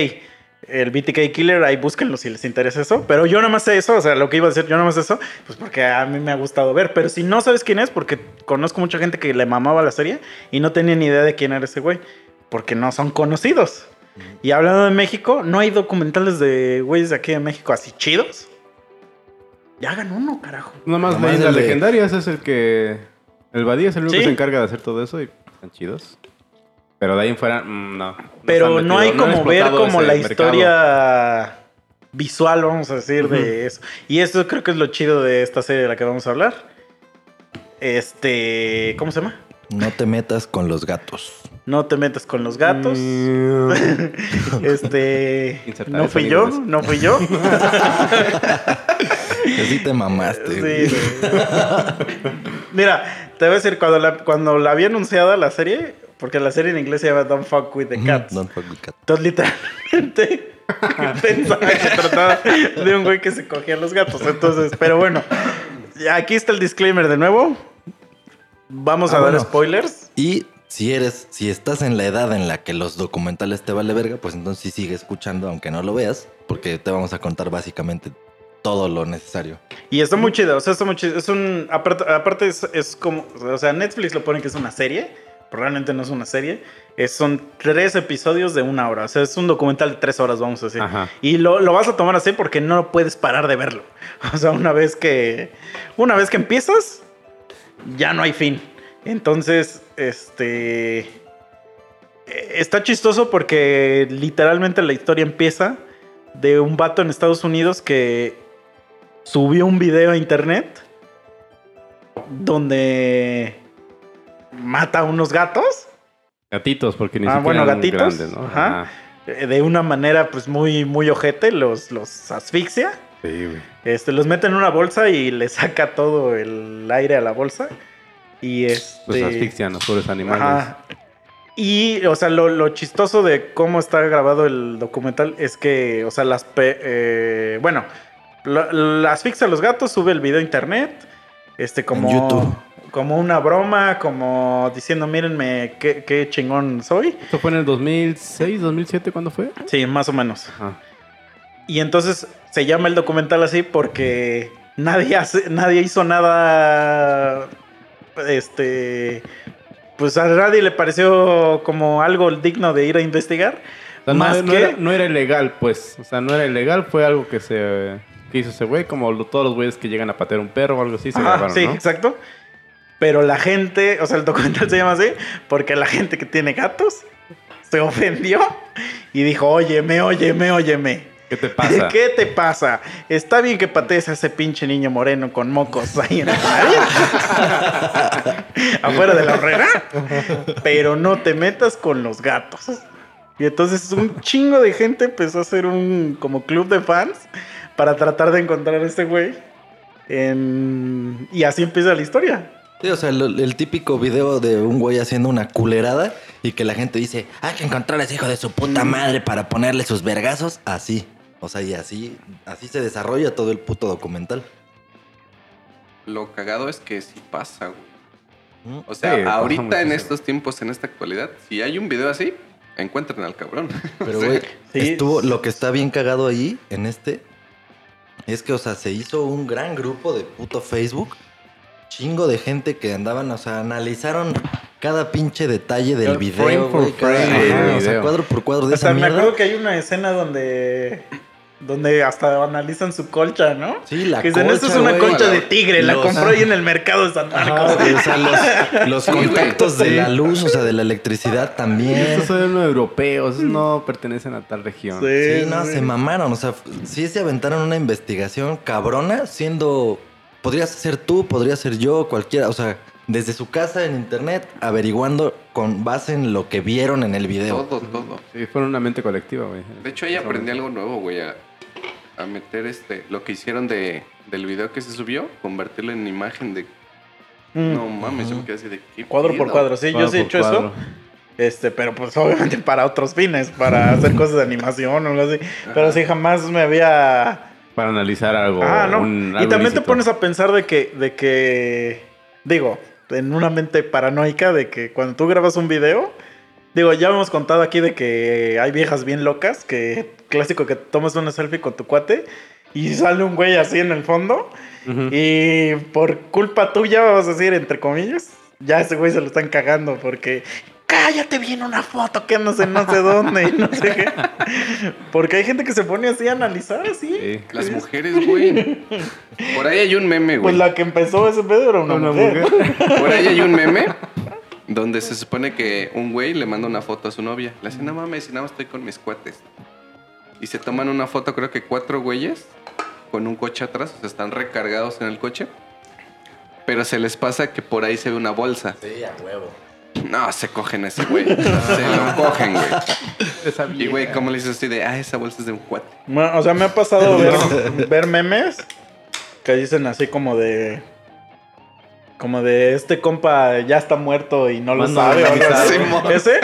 [SPEAKER 2] El BTK Killer, ahí búsquenlo si les interesa eso. Pero yo nada más sé eso, o sea, lo que iba a decir, yo nada más eso, pues porque a mí me ha gustado ver. Pero si no sabes quién es, porque conozco mucha gente que le mamaba la serie y no tenía ni idea de quién era ese güey. Porque no son conocidos. Y hablando de México, ¿no hay documentales de güeyes de aquí de México así chidos? Ya hagan uno, carajo.
[SPEAKER 4] Nada más
[SPEAKER 3] Nomás el de-
[SPEAKER 4] legendarias es el que... El Badía es el único
[SPEAKER 2] Sí.
[SPEAKER 4] que se encarga de hacer todo eso y están chidos. Pero de ahí en fuera, mm, no.
[SPEAKER 2] Pero no hay como ver como la
[SPEAKER 4] mercado.
[SPEAKER 2] historia visual, vamos a decir, de eso. Y eso creo que es lo chido de esta serie de la que vamos a hablar. Este, ¿cómo se llama?
[SPEAKER 3] No te metas con los gatos.
[SPEAKER 2] No te metas con los gatos.
[SPEAKER 4] Mm.
[SPEAKER 2] este,
[SPEAKER 4] Insertar
[SPEAKER 2] no
[SPEAKER 4] el
[SPEAKER 2] fui yo, no fui yo.
[SPEAKER 3] Así te mamaste.
[SPEAKER 2] Sí. Mira, te voy a decir, cuando la, cuando la había anunciada la serie, porque la serie en inglés se llama Don't Fuck with the Cats.
[SPEAKER 3] Don't fuck with cats.
[SPEAKER 2] Entonces, literalmente, pensaba que trataba de un güey que se cogía a los gatos. Entonces, pero bueno, aquí está el disclaimer de nuevo. Vamos
[SPEAKER 3] Ah,
[SPEAKER 2] a dar
[SPEAKER 3] bueno.
[SPEAKER 2] spoilers.
[SPEAKER 3] Y si eres, si estás en la edad en la que los documentales te vale verga, pues entonces sí sigue escuchando, aunque no lo veas, porque te vamos a contar básicamente todo lo necesario.
[SPEAKER 2] Y está muy chido, o sea, está muy chido. Es un. Aparte, aparte es, es como. O sea, Netflix lo pone que es una serie. Pero realmente no es una serie. Es, son tres episodios de una hora. O sea, es un documental de tres horas, vamos a decir.
[SPEAKER 4] Ajá.
[SPEAKER 2] Y lo, lo vas a tomar así porque no puedes parar de verlo. O sea, una vez que. Una vez que empiezas, ya no hay fin. Entonces, este. eh, Está chistoso porque literalmente la historia empieza de un vato en Estados Unidos que subió un video a internet donde mata a unos gatos
[SPEAKER 4] Gatitos, porque ni
[SPEAKER 2] Ah,
[SPEAKER 4] siquiera
[SPEAKER 2] bueno,
[SPEAKER 4] eran
[SPEAKER 2] gatitos,
[SPEAKER 4] grandes, ¿no?
[SPEAKER 2] ajá. eh, de una manera pues muy muy ojete los los asfixia
[SPEAKER 4] Sí, güey.
[SPEAKER 2] este los mete en una bolsa y le saca todo el aire a la bolsa y este
[SPEAKER 4] Pues asfixian los pobres animales.
[SPEAKER 2] Ajá. Y, o sea, lo, lo chistoso de cómo está grabado el documental es que, o sea, las... pe- eh, bueno, lo- la asfixia a los gatos, sube el video a internet, este, como...
[SPEAKER 3] En YouTube.
[SPEAKER 2] Como una broma, como diciendo, mírenme qué, qué chingón soy.
[SPEAKER 4] ¿Esto fue en el 2006, 2007? ¿Cuándo fue?
[SPEAKER 2] Sí, más o menos.
[SPEAKER 4] Ajá.
[SPEAKER 2] Y entonces se llama el documental así porque nadie hace, nadie hizo nada este pues a nadie le pareció como algo digno de ir a investigar.
[SPEAKER 4] O sea, no-
[SPEAKER 2] más
[SPEAKER 4] no,
[SPEAKER 2] que...
[SPEAKER 4] era, no era ilegal, pues. O sea, no era ilegal, fue algo que se que hizo ese güey, como lo- todos los güeyes que llegan a patear un perro o algo así se
[SPEAKER 2] Ajá,
[SPEAKER 4] grabaron,
[SPEAKER 2] sí,
[SPEAKER 4] ¿no?
[SPEAKER 2] exacto. Pero la gente, o sea, el documental se llama así porque la gente que tiene gatos se ofendió y dijo, óyeme, óyeme, óyeme.
[SPEAKER 4] ¿Qué te pasa?
[SPEAKER 2] ¿Qué te pasa? Está bien que patees a ese pinche niño moreno con mocos ahí en el área. afuera de la horrera. Pero no te metas con los gatos. Y entonces un chingo de gente empezó a hacer un como club de fans para tratar de encontrar a este güey. En- Y así empieza la historia.
[SPEAKER 3] Sí, o sea, el, el típico video de un güey haciendo una culerada y que la gente dice, hay que encontrar a ese hijo de su puta madre para ponerle sus vergazos. Así. O sea, y así, así se desarrolla todo el puto documental.
[SPEAKER 5] Lo cagado es que sí pasa, güey.
[SPEAKER 3] ¿Mm?
[SPEAKER 5] O sea,
[SPEAKER 4] Sí,
[SPEAKER 5] ahorita en estos tiempos, en esta actualidad, si hay un video así, encuentren al cabrón.
[SPEAKER 3] Pero, güey,
[SPEAKER 2] Sí.
[SPEAKER 3] estuvo, lo que está bien cagado ahí, en este, es que, o sea, se hizo un gran grupo de puto Facebook. Chingo de gente que andaban, o sea, analizaron cada pinche detalle del video,
[SPEAKER 4] frame
[SPEAKER 3] güey. cada-
[SPEAKER 4] frame
[SPEAKER 3] ajá,
[SPEAKER 4] del
[SPEAKER 3] o sea,
[SPEAKER 4] video.
[SPEAKER 3] cuadro por cuadro de
[SPEAKER 2] Hasta
[SPEAKER 3] esa
[SPEAKER 2] me
[SPEAKER 3] mierda.
[SPEAKER 2] acuerdo que hay una escena donde. Donde hasta analizan su colcha, ¿no?
[SPEAKER 3] Sí, la
[SPEAKER 2] que dicen, esta es
[SPEAKER 3] colcha,
[SPEAKER 2] una
[SPEAKER 3] güey.
[SPEAKER 2] colcha de tigre, la compró ahí en el mercado de San Marcos.
[SPEAKER 3] o sea, los, los
[SPEAKER 5] Sí,
[SPEAKER 3] contactos de la luz, o sea, de la electricidad también.
[SPEAKER 4] Estos son europeos, no pertenecen a tal región.
[SPEAKER 3] Sí, no, se mamaron. O sea, sí se aventaron una investigación cabrona, siendo. Podrías ser tú, podría ser yo, cualquiera. O sea, desde su casa en internet, averiguando con base en lo que vieron en el video.
[SPEAKER 5] todo, todo.
[SPEAKER 4] Sí, fueron una mente colectiva, güey.
[SPEAKER 5] De hecho, ahí aprendí algo nuevo, güey, a, a meter este, lo que hicieron de, del video que se subió, convertirlo en imagen de...
[SPEAKER 2] Mm.
[SPEAKER 5] No mames, yo me quedé así de... ¿qué
[SPEAKER 2] Cuadro por cuadro, sí, yo sí he hecho
[SPEAKER 4] cuadro.
[SPEAKER 2] eso. Este, pero pues obviamente para otros fines, para hacer cosas de animación o algo así. Pero sí jamás me había.
[SPEAKER 4] Para analizar algo.
[SPEAKER 2] Ah, no.
[SPEAKER 4] un-
[SPEAKER 2] y también te pones a pensar de que, de que. Digo, en una mente paranoica de que cuando tú grabas un video. Digo, ya hemos contado aquí de que hay viejas bien locas, que clásico que tomas una selfie con tu cuate y sale un güey así en el fondo y por culpa tuya, vamos a decir, entre comillas, ya ese güey se lo están cagando porque cállate bien una foto que no sé, no sé dónde y no sé qué. Porque hay gente que se pone así a analizar así.
[SPEAKER 4] Sí.
[SPEAKER 5] Las mujeres, güey. Por ahí hay un meme,
[SPEAKER 2] Pues
[SPEAKER 5] güey.
[SPEAKER 2] la que empezó ese pedo era una,
[SPEAKER 4] Una
[SPEAKER 2] mujer.
[SPEAKER 4] mujer.
[SPEAKER 5] Por ahí hay un meme donde se supone que un güey le manda una foto a su novia. Le dice, no mames, si nada más estoy con mis cuates. Y se toman una foto, creo que cuatro güeyes, con un coche atrás, o sea, están recargados en el coche. Pero se les pasa que por ahí se ve una bolsa.
[SPEAKER 3] Sí, a huevo.
[SPEAKER 5] No, se cogen a ese güey. se lo cogen, güey.
[SPEAKER 4] Esa
[SPEAKER 5] Y güey, ¿cómo le dices así de, ah, esa bolsa es de un cuate?
[SPEAKER 2] Bueno, o sea, me ha pasado ver, ver memes que dicen así como de. Como de este compa ya está muerto y no lo sabe. o. Ese.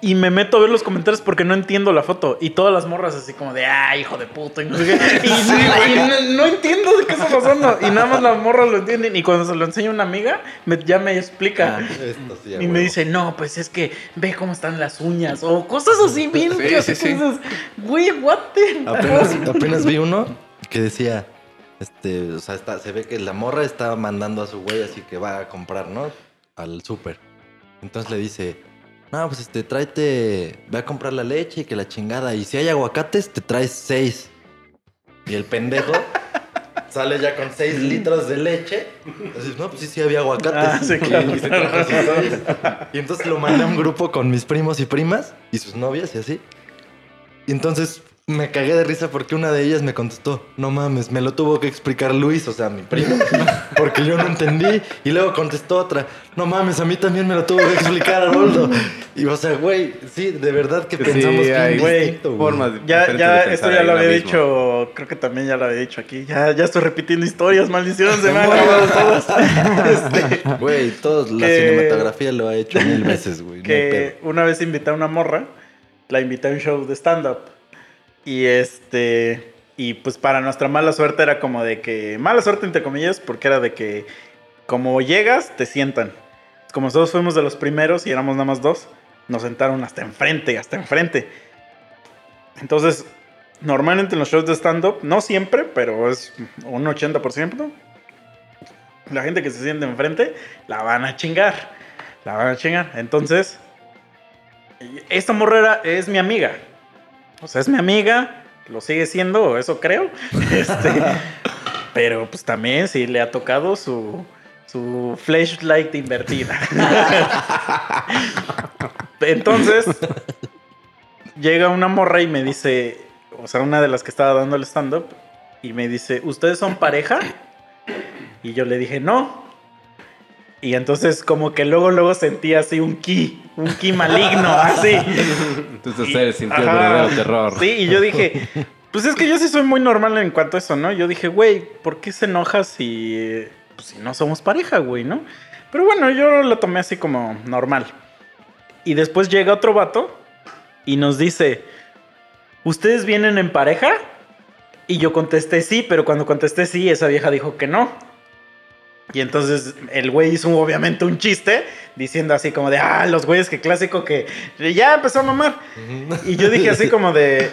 [SPEAKER 2] Y me meto a ver los comentarios porque no entiendo la foto. Y todas las morras así como de, ah, hijo de puta. Y no, sé qué. Y, y no, no entiendo de qué está pasando. Y nada más las morras lo entienden. Y cuando se lo enseña una amiga, me- ya me explica.
[SPEAKER 3] Esto sí, a
[SPEAKER 2] Y me dice, no, pues es que ve cómo están las uñas. O cosas así bien.
[SPEAKER 5] Sí,
[SPEAKER 2] que
[SPEAKER 5] sí, sí.
[SPEAKER 2] Güey, what the-
[SPEAKER 3] Apenas, apenas vi uno que decía, este, o sea, está- se ve que la morra está mandando a su güey así que va a comprar, ¿no? Al súper. Entonces le dice, no, pues este, tráete, ve a comprar la leche y que la chingada. Y si hay aguacates, te traes seis. Y el pendejo sale ya con seis litros de leche. Entonces, no, pues sí, sí había aguacates.
[SPEAKER 2] Ah, sí, claro,
[SPEAKER 3] Y, se trajo seis. Y entonces lo mandé a un grupo con mis primos y primas y sus novias y así. Y entonces me cagué de risa porque una de ellas me contestó, no mames, me lo tuvo que explicar Luis, o sea, mi primo, porque yo no entendí. Y luego contestó otra, no mames, a mí también me lo tuvo que explicar Arnoldo. Y o sea, güey, sí, de verdad que
[SPEAKER 4] Sí,
[SPEAKER 3] pensamos bien
[SPEAKER 4] hay
[SPEAKER 2] güey,
[SPEAKER 4] formas
[SPEAKER 2] Ya,
[SPEAKER 4] diferentes
[SPEAKER 2] ya, esto ya lo había dicho, creo que también ya lo había dicho aquí. Ya, ya estoy repitiendo historias, maldición, se me todas. Este,
[SPEAKER 3] Güey, todos, la
[SPEAKER 2] que-
[SPEAKER 3] cinematografía lo ha hecho mil veces, güey. no
[SPEAKER 2] que una vez invité a una morra, la invité a un show de stand-up. Y este. Y pues para nuestra mala suerte era como de que. Mala suerte entre comillas, porque era de que. Como llegas, te sientan. Como nosotros fuimos de los primeros y éramos nada más dos, nos sentaron hasta enfrente, hasta enfrente. Entonces, normalmente en los shows de stand-up, no siempre, pero es un 80%. La gente que se siente enfrente la van a chingar. la van a chingar. Entonces, esta morrera es mi amiga. Sea, es mi amiga, lo sigue siendo, eso creo. Este, pero pues también sí le ha tocado su, su flashlight invertida. Entonces, llega una morra y me dice, o sea, una de las que estaba dando el stand-up, y me dice, ¿ustedes son pareja? Y yo le dije, no. Y entonces como que luego, luego sentí así un ki, un ki maligno, así.
[SPEAKER 4] Entonces se sintió el verdadero terror.
[SPEAKER 2] Sí, y yo dije, pues es que yo sí soy muy normal en cuanto a eso, ¿no? Yo dije, güey, ¿por qué se enoja si, pues, si no somos pareja, güey, no? Pero bueno, yo lo tomé así como normal. Y después llega otro vato y nos dice, ¿ustedes vienen en pareja? Y yo contesté sí, pero cuando contesté sí, esa vieja dijo que no. Y entonces el güey hizo obviamente un chiste diciendo así como de, ah, los güeyes que clásico que ya empezó a mamar. Y yo dije así como de,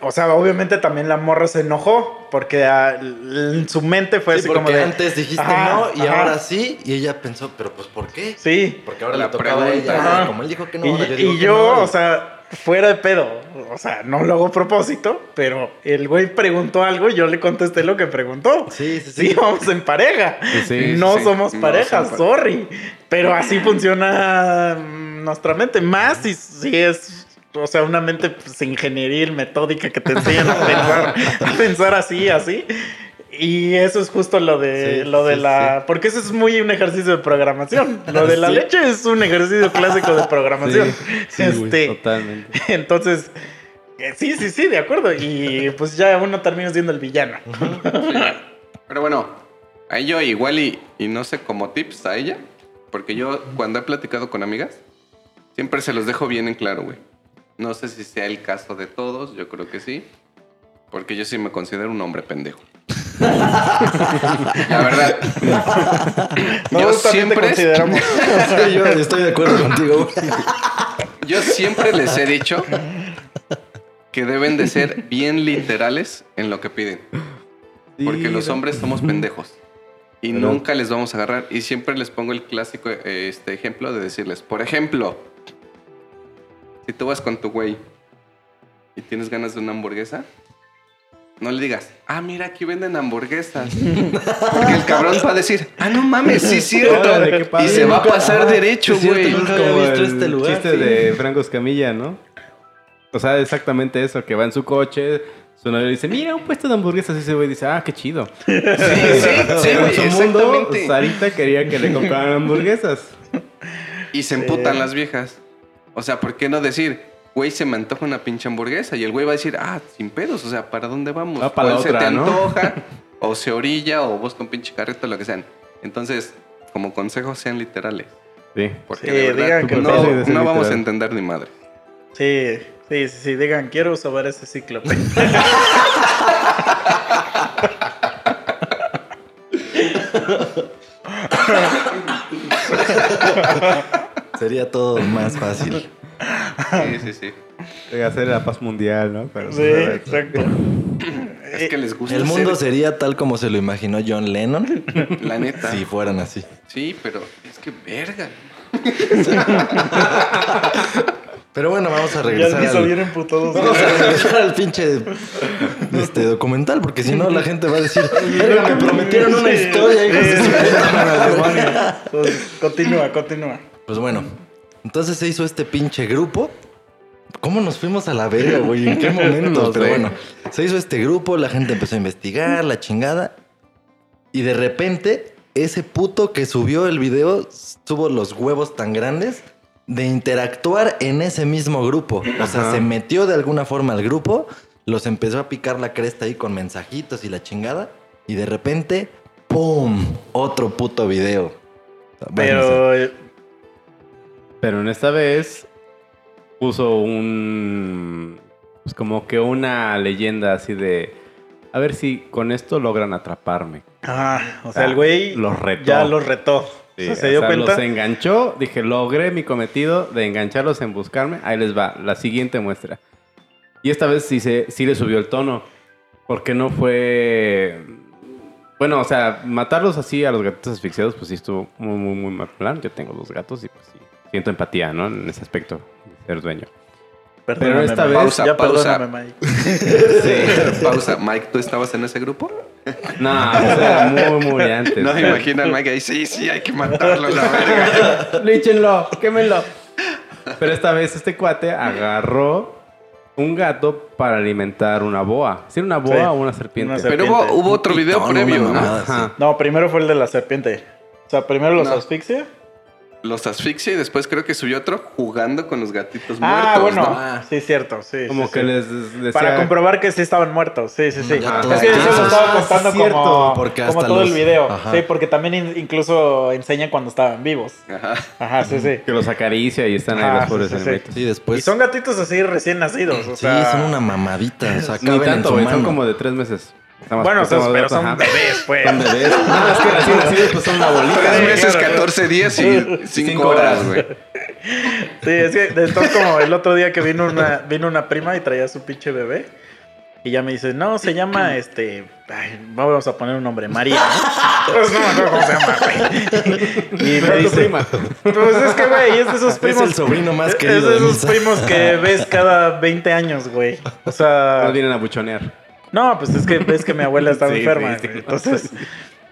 [SPEAKER 2] o sea, obviamente también la morra se enojó porque en su mente fue
[SPEAKER 3] Sí,
[SPEAKER 2] así
[SPEAKER 3] porque
[SPEAKER 2] como de,
[SPEAKER 3] antes dijiste
[SPEAKER 2] Ajá,
[SPEAKER 3] no y
[SPEAKER 2] ajá.
[SPEAKER 3] ahora sí. Y ella pensó, pero pues ¿por qué?
[SPEAKER 2] sí.
[SPEAKER 3] Porque ahora
[SPEAKER 5] La
[SPEAKER 3] le tocaba a
[SPEAKER 5] pregunta.
[SPEAKER 3] ella.
[SPEAKER 2] Ajá.
[SPEAKER 3] Como él dijo que no,
[SPEAKER 2] y
[SPEAKER 3] ahora
[SPEAKER 2] y
[SPEAKER 3] digo
[SPEAKER 2] yo,
[SPEAKER 3] que no.
[SPEAKER 2] o sea, fuera de pedo, o sea, no lo hago a propósito, pero el güey preguntó algo y yo le contesté lo que preguntó.
[SPEAKER 3] Sí, sí, sí.
[SPEAKER 2] Sí, vamos en pareja.
[SPEAKER 4] sí,
[SPEAKER 2] no
[SPEAKER 5] sí.
[SPEAKER 2] somos
[SPEAKER 5] No
[SPEAKER 2] pareja, sorry. Pero así funciona mm, nuestra mente. Más si, si es, o sea, una mente pues, ingenieril, metódica que te enseñan a pensar, a pensar así, así. Y eso es justo lo de,
[SPEAKER 3] Sí,
[SPEAKER 2] lo de
[SPEAKER 3] sí,
[SPEAKER 2] la... Porque eso es muy un ejercicio de programación. Lo de la
[SPEAKER 3] Sí.
[SPEAKER 2] leche es un ejercicio clásico de programación.
[SPEAKER 4] Sí, güey,
[SPEAKER 2] este,
[SPEAKER 4] totalmente.
[SPEAKER 2] entonces, eh, sí, sí, sí, de acuerdo. Y pues ya uno termina siendo el villano.
[SPEAKER 5] Pero bueno, a ello igual y, y no sé como tips a ella, porque yo cuando he platicado con amigas, siempre se los dejo bien en claro, güey. No sé si sea el caso de todos, yo creo que sí, porque yo sí me considero un hombre pendejo. La verdad. yo
[SPEAKER 2] también te
[SPEAKER 5] siempre,
[SPEAKER 2] consideramos.
[SPEAKER 3] Sí, yo estoy de acuerdo contigo.
[SPEAKER 5] yo siempre les he dicho que deben de ser bien literales en lo que piden. Porque los hombres somos pendejos. Y
[SPEAKER 4] Pero-
[SPEAKER 5] nunca les vamos a agarrar. Y siempre les pongo el clásico eh, este ejemplo de decirles, por ejemplo, si tú vas con tu güey y tienes ganas de una hamburguesa, no le digas, ah, mira, aquí venden hamburguesas. Porque el cabrón va a decir, ah, no mames, sí es cierto.
[SPEAKER 4] Órale,
[SPEAKER 5] y se va a pasar derecho, güey.
[SPEAKER 3] nunca
[SPEAKER 4] Como
[SPEAKER 3] había visto
[SPEAKER 4] el
[SPEAKER 3] este lugar,
[SPEAKER 4] chiste
[SPEAKER 3] sí.
[SPEAKER 4] de Franco Escamilla, ¿no? O sea, exactamente eso, que va en su coche, su novio le dice, mira, un puesto de hamburguesas. Y ese güey dice, ah, qué chido.
[SPEAKER 5] Sí, sí, sí,
[SPEAKER 4] en su mundo. Sarita quería que le compraran hamburguesas.
[SPEAKER 5] Y se emputan las viejas. O sea, ¿por qué no decir, güey, se me antoja una pinche hamburguesa? Y el güey va a decir, ah, sin pedos, o sea, ¿para dónde vamos?
[SPEAKER 4] Va para la
[SPEAKER 5] ¿Cuál se
[SPEAKER 4] otra,
[SPEAKER 5] te
[SPEAKER 4] ¿no?
[SPEAKER 5] antoja? o se orilla, o busca un pinche carrito, lo que sean. Entonces, como consejo, sean literales.
[SPEAKER 4] Sí.
[SPEAKER 5] Porque
[SPEAKER 2] Sí,
[SPEAKER 5] de verdad,
[SPEAKER 2] digan que
[SPEAKER 5] no,
[SPEAKER 4] no.
[SPEAKER 5] Vamos a entender ni madre.
[SPEAKER 2] Sí, sí, sí, sí, digan, quiero sobar ese cíclope.
[SPEAKER 3] Sería todo más fácil.
[SPEAKER 5] Sí, sí, sí.
[SPEAKER 4] Debe hacer la paz mundial, ¿no? Pero,
[SPEAKER 2] Sí, exacto.
[SPEAKER 5] Es que les gusta
[SPEAKER 3] El mundo
[SPEAKER 5] ser-
[SPEAKER 3] sería tal como se lo imaginó John Lennon
[SPEAKER 5] La neta.
[SPEAKER 3] si fueran así.
[SPEAKER 5] Sí, pero es que verga.
[SPEAKER 3] Pero bueno, vamos a
[SPEAKER 2] Ya
[SPEAKER 3] regresar
[SPEAKER 2] hizo
[SPEAKER 3] al,
[SPEAKER 2] bien emputados.
[SPEAKER 3] vamos a regresar al pinche este, documental, porque si no la gente va a decir, "Verga, me prometieron una historia, hijos de su puta madre".
[SPEAKER 2] Entonces, continúa, continúa.
[SPEAKER 3] Pues bueno, entonces se hizo este pinche grupo. ¿Cómo nos fuimos a la verga, güey? ¿En qué momento?
[SPEAKER 5] No
[SPEAKER 3] Pero
[SPEAKER 5] sé.
[SPEAKER 3] bueno, se hizo este grupo, la gente empezó a investigar, la chingada. Y de repente, ese puto que subió el video tuvo los huevos tan grandes de interactuar en ese mismo grupo. O sea,
[SPEAKER 4] Ajá.
[SPEAKER 3] se metió de alguna forma al grupo, los empezó a picar la cresta ahí con mensajitos y la chingada. Y de repente, ¡pum! Otro puto video.
[SPEAKER 2] Pero
[SPEAKER 4] Pero en esta vez puso un. Pues como que una leyenda así de. A ver si con esto logran atraparme.
[SPEAKER 2] Ajá, o sea, el güey
[SPEAKER 4] Los retó.
[SPEAKER 2] ya los retó.
[SPEAKER 4] Sí,
[SPEAKER 2] o sea, se dio
[SPEAKER 4] sea,
[SPEAKER 2] cuenta.
[SPEAKER 4] los enganchó. Dije, logré mi cometido de engancharlos en buscarme. Ahí les va, la siguiente muestra. Y esta vez sí, se, sí le subió el tono. Porque no fue. Bueno, o sea, matarlos así a los gatitos asfixiados, pues sí estuvo muy, muy, muy mal plan. Yo tengo dos gatos y pues sí, siento empatía, ¿no? En ese aspecto de ser dueño.
[SPEAKER 2] Perdóname,
[SPEAKER 4] esta
[SPEAKER 2] Mike.
[SPEAKER 4] vez-
[SPEAKER 5] Pausa,
[SPEAKER 2] ya
[SPEAKER 5] pausa.
[SPEAKER 2] perdóname, Mike.
[SPEAKER 5] Sí, pausa. Mike, ¿tú estabas en ese grupo?
[SPEAKER 4] No, pues era muy, muy antes.
[SPEAKER 5] No me imagino al Mike ahí, sí, sí, hay que matarlo, la verga.
[SPEAKER 4] Líchenlo, quémenlo. Pero esta vez este cuate agarró un gato para alimentar una boa. ¿Sí era una boa
[SPEAKER 2] Sí,
[SPEAKER 4] o una serpiente?
[SPEAKER 2] una
[SPEAKER 5] Pero hubo, hubo otro video
[SPEAKER 3] Pitón,
[SPEAKER 5] previo, ¿no?
[SPEAKER 3] mamada.
[SPEAKER 2] No, primero fue el de la serpiente. O sea, primero los
[SPEAKER 5] No.
[SPEAKER 2] asfixia.
[SPEAKER 5] Los asfixia y después creo que subió otro jugando con los gatitos
[SPEAKER 2] Ah,
[SPEAKER 5] muertos,
[SPEAKER 2] bueno.
[SPEAKER 5] ¿no?
[SPEAKER 2] Sí, cierto. Sí,
[SPEAKER 4] Como
[SPEAKER 2] sí,
[SPEAKER 4] que
[SPEAKER 2] sí.
[SPEAKER 4] les decía...
[SPEAKER 2] Para comprobar que sí estaban muertos. Sí, sí, sí. Es que yo lo estaba
[SPEAKER 3] Ah,
[SPEAKER 2] contando
[SPEAKER 4] sí, cierto,
[SPEAKER 2] como,
[SPEAKER 3] porque
[SPEAKER 2] como
[SPEAKER 3] hasta
[SPEAKER 2] todo el video.
[SPEAKER 3] Ajá.
[SPEAKER 2] Sí, porque también in- incluso enseñan cuando estaban vivos.
[SPEAKER 5] Ajá.
[SPEAKER 2] Ajá, sí, sí.
[SPEAKER 4] Que los acaricia y están ahí
[SPEAKER 2] Ah,
[SPEAKER 4] los pobres
[SPEAKER 2] sí, sí, sí.
[SPEAKER 4] animalitos.
[SPEAKER 3] Sí, después.
[SPEAKER 2] y son gatitos así recién nacidos. O
[SPEAKER 3] sí,
[SPEAKER 2] sea,
[SPEAKER 3] son una mamadita. O sea,
[SPEAKER 4] Ni
[SPEAKER 3] en
[SPEAKER 4] tanto,
[SPEAKER 3] su.
[SPEAKER 4] Son como de tres meses. Estamos-
[SPEAKER 2] Bueno,
[SPEAKER 4] estamos
[SPEAKER 2] pero
[SPEAKER 4] datos,
[SPEAKER 2] son
[SPEAKER 4] ajá.
[SPEAKER 2] bebés, pues.
[SPEAKER 4] Son bebés. No, es que recién nacidos pues son una bolita.
[SPEAKER 5] Tres meses,
[SPEAKER 2] claro.
[SPEAKER 5] 14 días y 5
[SPEAKER 4] Cinco
[SPEAKER 5] horas, güey.
[SPEAKER 2] Sí, es que entonces como el otro día que vino una, vino una prima y traía su pinche bebé. Y ya me dice, no, se llama este. Ay, vamos a poner un nombre, María. ¿no? Pues no me acuerdo cómo se llama, güey. Y me
[SPEAKER 4] Pero
[SPEAKER 2] dice,
[SPEAKER 4] prima.
[SPEAKER 2] Pues es que, güey, es de esos primos.
[SPEAKER 3] el sobrino más
[SPEAKER 2] es
[SPEAKER 3] querido
[SPEAKER 2] de
[SPEAKER 3] de
[SPEAKER 2] esos primos que ves cada 20 años, güey. O sea.
[SPEAKER 4] Nos vienen a buchonear.
[SPEAKER 2] No, pues es que ves que mi abuela estaba
[SPEAKER 4] Sí,
[SPEAKER 2] enferma.
[SPEAKER 4] sí, sí.
[SPEAKER 2] güey. Entonces.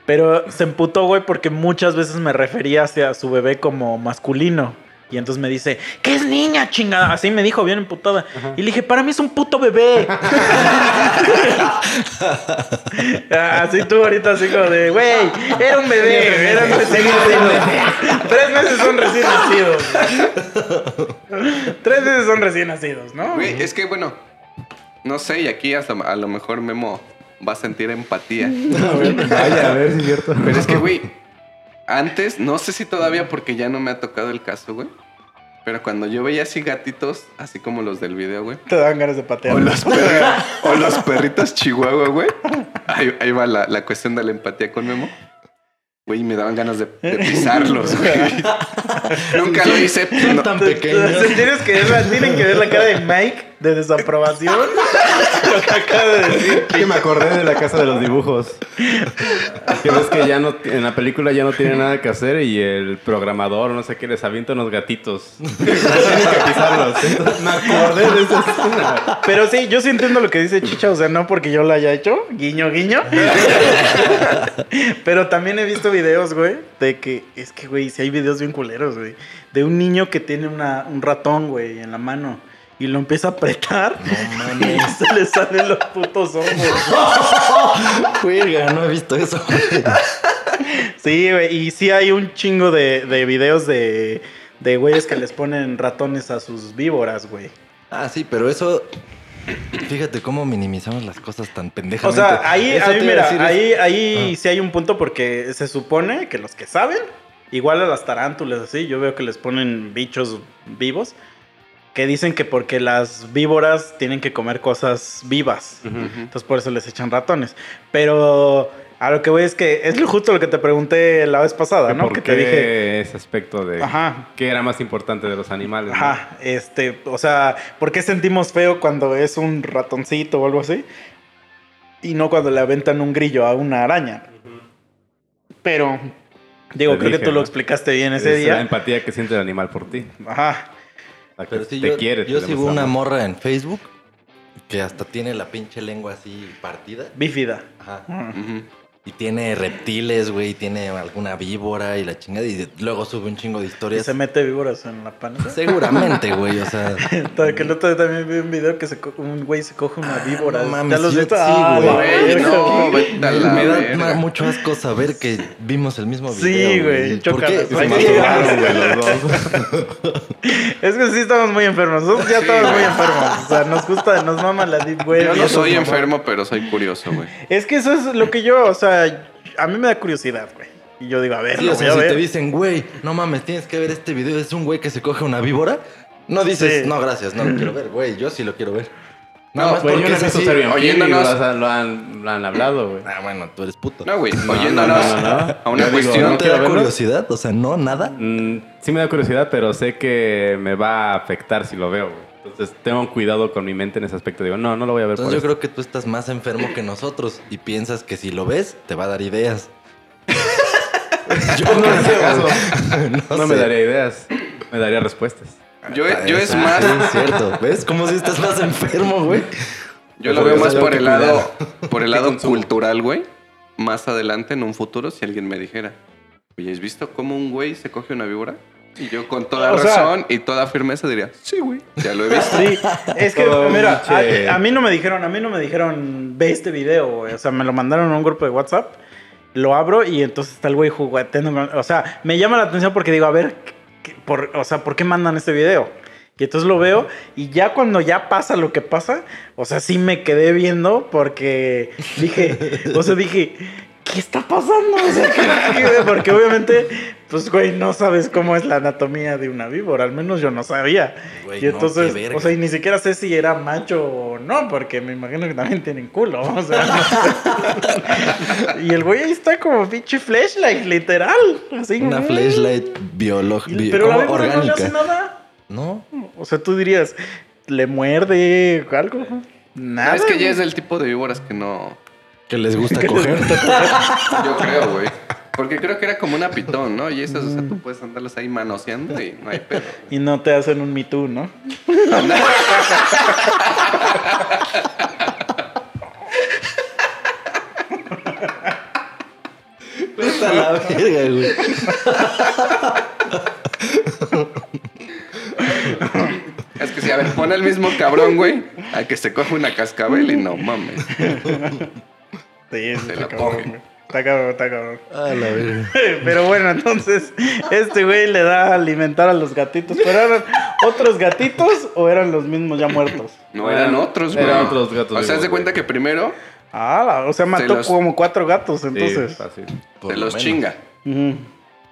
[SPEAKER 2] Pero se emputó, güey, porque muchas veces me refería hacia su bebé como masculino. Y entonces me dice, ¿qué es niña, chingada? Así me dijo, bien emputada. Y le dije, para mí es un puto bebé. así tú ahorita, así como de, güey, era un bebé, era un recién nacido. Tres meses son recién nacidos. Tres meses son recién nacidos, ¿no?
[SPEAKER 5] Güey, es que bueno, no sé, y aquí hasta a lo mejor Memo va a sentir empatía.
[SPEAKER 4] Vaya, a ver si es cierto.
[SPEAKER 5] Pero es que, güey, antes, no sé si todavía porque ya no me ha tocado el caso, güey. Pero cuando yo veía así gatitos, así como los del video, güey.
[SPEAKER 2] Te dan ganas de patear.
[SPEAKER 5] O los, perri- o los perritos chihuahua, güey. Ahí, ahí va la, la cuestión de la empatía con Memo. Güey, me daban ganas de, de pisarlos, güey. Nunca lo hice.
[SPEAKER 3] Son
[SPEAKER 5] no-
[SPEAKER 3] tan pequeños.
[SPEAKER 2] Entonces, tienes que ver la, tienen que ver la cara de Mike de desaprobación. Lo que acaba de decir.
[SPEAKER 4] Que me acordé de la casa de los dibujos. Que ves que ya no, en la película ya no tiene nada que hacer y el programador, no sé qué, les avienta unos gatitos. Que pisarlos. Entonces, me acordé de esa escena.
[SPEAKER 2] Pero sí, yo sí entiendo lo que dice Chicha, o sea, no porque yo lo haya hecho, guiño, guiño. Pero también he visto videos, güey, de que, es que, güey, si hay videos bien culeros, güey, de un niño que tiene una, un ratón, güey, en la mano. Y lo empieza a apretar.
[SPEAKER 3] No mames.
[SPEAKER 2] Y se le salen los putos ojos.
[SPEAKER 3] Juega, no he visto eso.
[SPEAKER 2] Sí, güey, y sí hay un chingo de, de videos de, de güeyes que les ponen ratones a sus víboras, güey.
[SPEAKER 3] Ah, sí, pero eso. Fíjate cómo minimizamos las cosas tan
[SPEAKER 2] O
[SPEAKER 3] pendejamente.
[SPEAKER 2] sea, ahí, ahí mira,
[SPEAKER 3] decir, es-
[SPEAKER 2] ahí, ahí
[SPEAKER 3] Ah.
[SPEAKER 2] sí hay un punto porque se supone que los que saben, igual a las tarántulas así, yo veo que les ponen bichos vivos, que dicen que porque las víboras tienen que comer cosas vivas. Entonces por eso les echan ratones. Pero a lo que voy es que es justo lo que te pregunté la vez pasada, ¿no?
[SPEAKER 4] ¿Por
[SPEAKER 2] Que
[SPEAKER 4] qué
[SPEAKER 2] te dije,
[SPEAKER 4] ese aspecto de
[SPEAKER 2] Ajá.
[SPEAKER 4] qué era más importante de los animales? no?
[SPEAKER 2] Ajá, este, o sea, ¿por qué sentimos feo cuando es un ratoncito o algo así? Y no cuando le aventan un grillo a una araña. Pero, digo,
[SPEAKER 4] Te
[SPEAKER 2] creo
[SPEAKER 4] dije,
[SPEAKER 2] que tú lo explicaste bien ese
[SPEAKER 4] Es la
[SPEAKER 2] día.
[SPEAKER 4] empatía que siente el animal por ti.
[SPEAKER 2] Ajá.
[SPEAKER 4] La que
[SPEAKER 3] Pero sí,
[SPEAKER 4] te
[SPEAKER 3] yo,
[SPEAKER 4] quiere.
[SPEAKER 3] yo sigo una
[SPEAKER 4] amor.
[SPEAKER 3] morra en Facebook que hasta tiene la pinche lengua así partida.
[SPEAKER 2] Bífida.
[SPEAKER 3] Ajá.
[SPEAKER 5] Ujú.
[SPEAKER 3] Y tiene reptiles, güey, tiene alguna víbora y la chingada. Y luego sube un chingo de
[SPEAKER 2] Y
[SPEAKER 3] historias.
[SPEAKER 2] se mete víboras en la panza.
[SPEAKER 3] Seguramente, güey, o sea.
[SPEAKER 2] que el otro día también vi un video que se un güey se coge una
[SPEAKER 3] Ah,
[SPEAKER 2] víbora.
[SPEAKER 3] no mames,
[SPEAKER 2] ¿Ya los
[SPEAKER 3] yo- sí,
[SPEAKER 2] Ah,
[SPEAKER 3] güey.
[SPEAKER 5] no, vete a
[SPEAKER 3] Me,
[SPEAKER 5] la
[SPEAKER 3] me da mucho asco saber que vimos el mismo
[SPEAKER 2] Sí,
[SPEAKER 3] video.
[SPEAKER 2] güey,
[SPEAKER 3] ¿Por qué?
[SPEAKER 2] Se
[SPEAKER 3] ¿Por
[SPEAKER 4] masturbaron, güey, los dos.
[SPEAKER 2] Es que sí estamos muy enfermos. Nosotros ya
[SPEAKER 5] Sí.
[SPEAKER 2] estamos muy enfermos. O sea, nos gusta, nos mama la deep web.
[SPEAKER 5] Yo no soy enfermo, pero soy curioso, güey.
[SPEAKER 2] Es que eso es lo que yo, o sea, a mí me da curiosidad, güey. Y yo digo, a ver,
[SPEAKER 3] Sí,
[SPEAKER 2] lo
[SPEAKER 3] o
[SPEAKER 2] voy
[SPEAKER 3] sea,
[SPEAKER 2] a
[SPEAKER 3] si
[SPEAKER 2] ver.
[SPEAKER 3] te dicen, güey, no mames, tienes que ver este video, es un güey que se coge una víbora, no dices,
[SPEAKER 2] Sí.
[SPEAKER 3] no, gracias, no lo quiero ver, güey, yo sí lo quiero ver.
[SPEAKER 5] No,
[SPEAKER 3] Nada más
[SPEAKER 4] Güey, yo
[SPEAKER 3] porque
[SPEAKER 4] no y
[SPEAKER 5] oyéndonos-
[SPEAKER 4] lo han, lo han- lo han hablado, güey.
[SPEAKER 3] Ah, bueno, tú eres puto.
[SPEAKER 5] No, güey,
[SPEAKER 4] No,
[SPEAKER 5] oyéndonos
[SPEAKER 4] no, no, no.
[SPEAKER 5] a una
[SPEAKER 4] Yo
[SPEAKER 5] cuestión.
[SPEAKER 3] ¿No
[SPEAKER 4] no
[SPEAKER 3] te da
[SPEAKER 4] verlo.
[SPEAKER 3] curiosidad? O sea, no, nada.
[SPEAKER 4] Mm, sí me da curiosidad, pero sé que me va a afectar si lo veo, güey. Entonces tengo cuidado con mi mente en ese aspecto. Digo, no, no lo voy a ver
[SPEAKER 3] Entonces yo creo que tú estás más enfermo que nosotros y piensas que si lo ves, te va a dar ideas.
[SPEAKER 4] Yo no, en ese caso,
[SPEAKER 3] no
[SPEAKER 4] no me daría ideas, me daría respuestas.
[SPEAKER 5] Yo, yo es
[SPEAKER 3] Ah,
[SPEAKER 5] más,
[SPEAKER 3] sí, es cierto. ¿Ves? Como si estás más enfermo, güey.
[SPEAKER 5] yo lo veo más por el lado, por el
[SPEAKER 4] ¿Qué
[SPEAKER 5] lado cultural, güey. Más adelante, en un futuro, si alguien me dijera, oye, ¿has visto cómo un güey se coge una víbora? Y yo con toda
[SPEAKER 2] O sea-
[SPEAKER 5] razón y toda firmeza diría, sí, güey, ya lo he visto.
[SPEAKER 2] Sí, es que, mira, a, a mí no me dijeron, a mí no me dijeron, ve este video, güey. O sea, me lo mandaron a un grupo de WhatsApp, lo abro y entonces está el güey jugueteando. O sea, me llama la atención porque digo, a ver, ¿qué- por, o sea, ¿por qué mandan este video? Y entonces lo veo y ya cuando ya pasa lo que pasa, o sea, sí me quedé viendo porque dije, o sea, dije, ¿qué está pasando? O sea, ¿qué- qué? porque obviamente, pues, güey, no sabes cómo es la anatomía de una víbora, al menos yo no sabía.
[SPEAKER 3] Güey,
[SPEAKER 2] y
[SPEAKER 3] no,
[SPEAKER 2] entonces,
[SPEAKER 3] qué verga.
[SPEAKER 2] o sea, y ni siquiera sé si era macho o no, porque me imagino que también tienen culo, o sea. no sé. y el güey ahí está como pinche flashlight, literal, así.
[SPEAKER 3] Una
[SPEAKER 2] mm.
[SPEAKER 3] flashlight biológica.
[SPEAKER 2] Pero la víbora no le hace
[SPEAKER 3] orgánica.
[SPEAKER 2] nada.
[SPEAKER 3] No,
[SPEAKER 2] O sea, tú dirías, ¿le muerde algo? Nada.
[SPEAKER 5] Es que ya es del tipo de víboras que no.
[SPEAKER 3] Que les gusta coger.
[SPEAKER 5] Yo creo, güey. Porque creo que era como una pitón, ¿no? Y esas, o sea, tú puedes andarlas ahí manoseando y no hay pedo.
[SPEAKER 2] Y no te hacen un Me Too, ¿no?
[SPEAKER 3] Vete a la verga, güey.
[SPEAKER 5] Es que si, a ver, pone el mismo cabrón, güey, a que se coge una cascabel y no mames.
[SPEAKER 2] Sí, sí,
[SPEAKER 5] Se
[SPEAKER 2] está
[SPEAKER 5] la
[SPEAKER 2] cabrón,
[SPEAKER 5] coge.
[SPEAKER 2] güey. Está cabrón, está cabrón.
[SPEAKER 3] A la verga.
[SPEAKER 2] Pero bueno, entonces, este güey le da a alimentar a los gatitos. ¿Pero eran otros gatitos o eran los mismos ya muertos?
[SPEAKER 5] No eran otros, güey.
[SPEAKER 4] Eran otros gatos
[SPEAKER 5] O sea, se cuenta que primero
[SPEAKER 2] Ah, o sea, mató
[SPEAKER 5] los-
[SPEAKER 2] como cuatro gatos,
[SPEAKER 4] Sí,
[SPEAKER 2] entonces.
[SPEAKER 4] fácil.
[SPEAKER 3] Por
[SPEAKER 5] se
[SPEAKER 3] lo
[SPEAKER 5] los
[SPEAKER 3] menos.
[SPEAKER 5] chinga.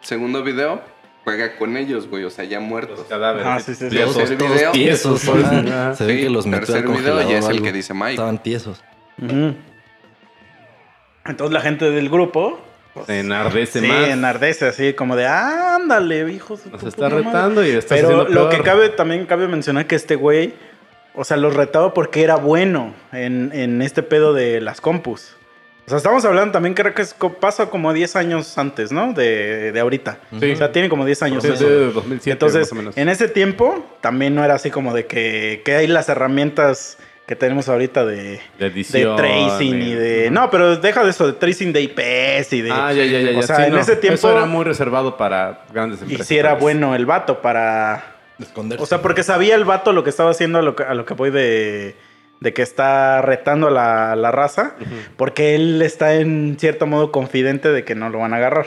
[SPEAKER 5] Segundo video, juega con ellos, güey. O sea, ya
[SPEAKER 4] Los
[SPEAKER 5] muertos.
[SPEAKER 4] cadáveres.
[SPEAKER 2] Ah, sí, sí, sí.
[SPEAKER 4] Tiesos,
[SPEAKER 5] Tercer
[SPEAKER 4] todos
[SPEAKER 5] video.
[SPEAKER 4] tiesos.
[SPEAKER 3] Se ve
[SPEAKER 5] Sí,
[SPEAKER 3] que los metió
[SPEAKER 5] tercer video ya es el que dice Mike.
[SPEAKER 3] Estaban tiesos.
[SPEAKER 2] Ujú. Entonces la gente del grupo pues,
[SPEAKER 4] Se enardece
[SPEAKER 2] sí,
[SPEAKER 4] más.
[SPEAKER 2] enardece así como de ándale, hijo. de
[SPEAKER 4] Nos
[SPEAKER 2] tu
[SPEAKER 4] está
[SPEAKER 2] puta madre".
[SPEAKER 4] retando y estás
[SPEAKER 2] Pero
[SPEAKER 4] haciendo
[SPEAKER 2] lo
[SPEAKER 4] peor.
[SPEAKER 2] que cabe también cabe mencionar que este güey, o sea, los retaba porque era bueno en, en este pedo de las compus. O sea, estamos hablando también, creo que es pasa como 10 años antes, ¿no? De, de ahorita.
[SPEAKER 4] Sí.
[SPEAKER 2] O sea, tiene como 10 años.
[SPEAKER 4] Sí,
[SPEAKER 2] eso.
[SPEAKER 4] de 2007
[SPEAKER 2] Entonces,
[SPEAKER 4] más o menos.
[SPEAKER 2] en ese tiempo también no era así como de que, que hay las herramientas que tenemos ahorita de,
[SPEAKER 4] De
[SPEAKER 2] tracing y de... No, pero deja de eso, de tracing de IPs y de...
[SPEAKER 4] Ah, ya, ya, ya. ya.
[SPEAKER 2] O sea,
[SPEAKER 4] Sí,
[SPEAKER 2] en
[SPEAKER 4] no.
[SPEAKER 2] ese tiempo...
[SPEAKER 4] Eso era muy reservado para grandes
[SPEAKER 2] y
[SPEAKER 4] empresas.
[SPEAKER 2] si era bueno el vato para...
[SPEAKER 3] Esconderse.
[SPEAKER 2] O sea, porque sabía el vato lo que estaba haciendo a lo que, a lo que voy de, de que está retando a la, la raza, porque él está en cierto modo confidente de que no lo van a agarrar.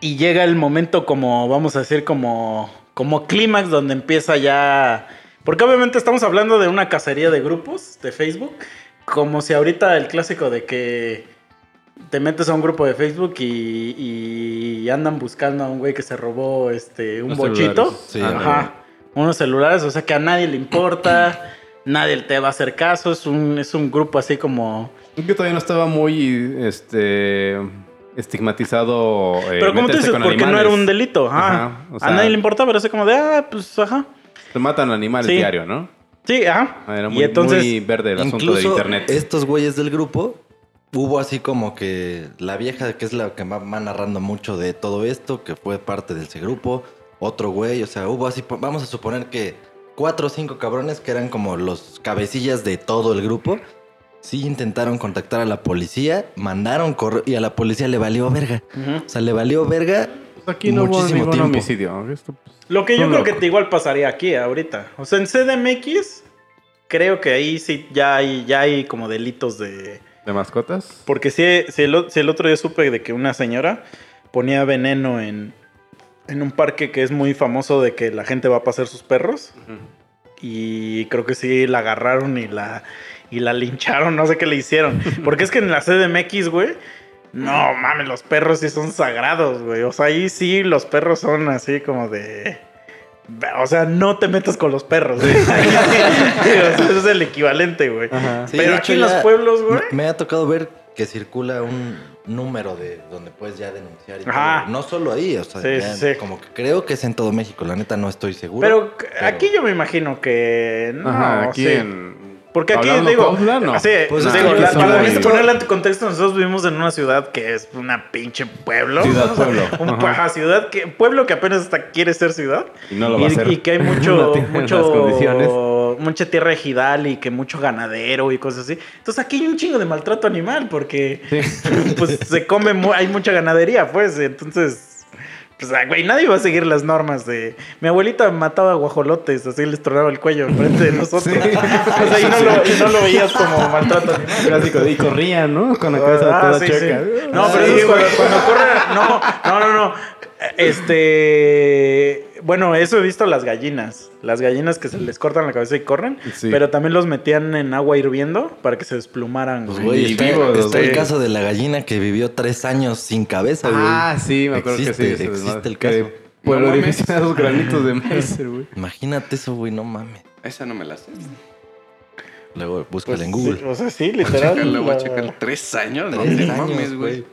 [SPEAKER 2] Y llega el momento como, vamos a decir, como, como clímax donde empieza ya... Porque obviamente estamos hablando de una cacería de grupos de Facebook, como si ahorita el clásico de que te metes a un grupo de Facebook y, y andan buscando a un güey que se robó este, un
[SPEAKER 4] Los
[SPEAKER 2] bochito.
[SPEAKER 3] Sí,
[SPEAKER 2] Ajá. Unos celulares, o sea que a nadie le importa, nadie te va a hacer caso, es un, es un grupo así como...
[SPEAKER 4] Que todavía no estaba muy este estigmatizado. eh,
[SPEAKER 2] Pero como tú dices, porque no era un delito. Ajá.
[SPEAKER 4] Ajá, o sea-
[SPEAKER 2] a nadie le importa, pero es como de, ah, pues, ajá.
[SPEAKER 4] Se matan animales
[SPEAKER 2] Sí.
[SPEAKER 4] diario, ¿no?
[SPEAKER 2] Sí, ajá.
[SPEAKER 4] Ah, Era
[SPEAKER 2] y
[SPEAKER 4] muy,
[SPEAKER 2] entonces,
[SPEAKER 4] muy verde el asunto de
[SPEAKER 3] Incluso
[SPEAKER 4] internet.
[SPEAKER 3] estos güeyes del grupo, hubo así como que la vieja, que es la que va, va narrando mucho de todo esto, que fue parte de ese grupo, otro güey, o sea, hubo así, vamos a suponer que cuatro o cinco cabrones que eran como los cabecillas de todo el grupo, sí intentaron contactar a la policía, mandaron correo y a la policía le valió verga. O sea, le valió verga
[SPEAKER 4] Aquí no hubo
[SPEAKER 3] muchísimo
[SPEAKER 4] ningún
[SPEAKER 3] tiempo.
[SPEAKER 4] homicidio. Esto, pues,
[SPEAKER 2] Lo que yo creo que igual pasaría aquí ahorita. O sea, en CDMX, creo que ahí sí ya hay, ya hay como delitos de...
[SPEAKER 4] ¿De mascotas?
[SPEAKER 2] Porque si, si, el, o- si el otro día supe de que una señora ponía veneno en, en un parque que es muy famoso de que la gente va a pasear sus perros. Y creo que sí la agarraron y la, y la lincharon, no sé qué le hicieron. Porque es que en la CDMX, güey, no mames, los perros sí son sagrados, güey. O sea, ahí sí los perros son así como de. O sea, no te metas con los perros. güey. O sea, ese es el equivalente, güey.
[SPEAKER 3] Sí,
[SPEAKER 2] Pero aquí en los pueblos, güey.
[SPEAKER 3] Me, ha tocado ver que circula un, número de donde puedes ya denunciar. Y
[SPEAKER 2] Ajá.
[SPEAKER 3] No solo ahí, o sea,
[SPEAKER 2] Sí,
[SPEAKER 3] ya
[SPEAKER 2] sí, sí.
[SPEAKER 3] como que creo que es en todo México. La neta no estoy seguro.
[SPEAKER 2] Pero, aquí yo me imagino que no,
[SPEAKER 4] Ajá, aquí
[SPEAKER 2] sí.
[SPEAKER 4] en...
[SPEAKER 2] Porque aquí
[SPEAKER 4] Hablando
[SPEAKER 2] digo,
[SPEAKER 4] no.
[SPEAKER 2] sí,
[SPEAKER 3] Pues
[SPEAKER 2] digo, la- para ponerle en contexto, nosotros vivimos en una ciudad que es una pinche pueblo.
[SPEAKER 4] Ciudad, pueblo.
[SPEAKER 2] Un
[SPEAKER 4] Ajá.
[SPEAKER 2] ciudad que, pueblo que apenas hasta quiere ser ciudad.
[SPEAKER 4] Y no lo va a hacer.
[SPEAKER 2] y que hay mucho, mucho, mucha tierra ejidal y que mucho ganadero y cosas así. Entonces aquí hay un chingo de maltrato animal porque pues se come, mu- hay mucha ganadería, pues. Entonces, pues, ah, güey, nadie va a seguir las normas de... Mi abuelita mataba guajolotes, así les tronaba el cuello enfrente de nosotros.
[SPEAKER 4] Sí.
[SPEAKER 2] O sea, y no, lo, y no lo veías como maltrato animal.
[SPEAKER 4] Clásico y corrían, ¿no? Con la cabeza
[SPEAKER 2] Ah,
[SPEAKER 4] toda
[SPEAKER 2] sí,
[SPEAKER 4] chueca.
[SPEAKER 2] sí. No,
[SPEAKER 3] Ah,
[SPEAKER 2] pero
[SPEAKER 3] sí,
[SPEAKER 2] eso es cuando, cuando corre. No, no, no, no. Este. Bueno, eso he visto las gallinas. Las gallinas que se les cortan la cabeza y corren.
[SPEAKER 4] Sí.
[SPEAKER 2] Pero también los metían en agua hirviendo para que se desplumaran.
[SPEAKER 3] Pues,
[SPEAKER 2] güey.
[SPEAKER 3] está,
[SPEAKER 4] vivos,
[SPEAKER 3] está el caso de la gallina que vivió tres años sin cabeza, güey.
[SPEAKER 4] Ah, sí, me acuerdo
[SPEAKER 3] Existe,
[SPEAKER 4] que sí.
[SPEAKER 3] existe el caso.
[SPEAKER 4] Por
[SPEAKER 5] No
[SPEAKER 4] el
[SPEAKER 5] mames.
[SPEAKER 4] orificio de esos granitos de maíz, güey.
[SPEAKER 3] Imagínate eso, güey, no mames.
[SPEAKER 5] Esa no me la sé.
[SPEAKER 3] Luego búscala
[SPEAKER 2] Pues,
[SPEAKER 3] en Google.
[SPEAKER 2] sí, o sea, sí,
[SPEAKER 5] Voy a
[SPEAKER 2] literal.
[SPEAKER 5] voy a
[SPEAKER 2] la-
[SPEAKER 5] checar. ¿Tres años? No
[SPEAKER 3] Tres
[SPEAKER 5] te
[SPEAKER 3] años,
[SPEAKER 5] mames, güey.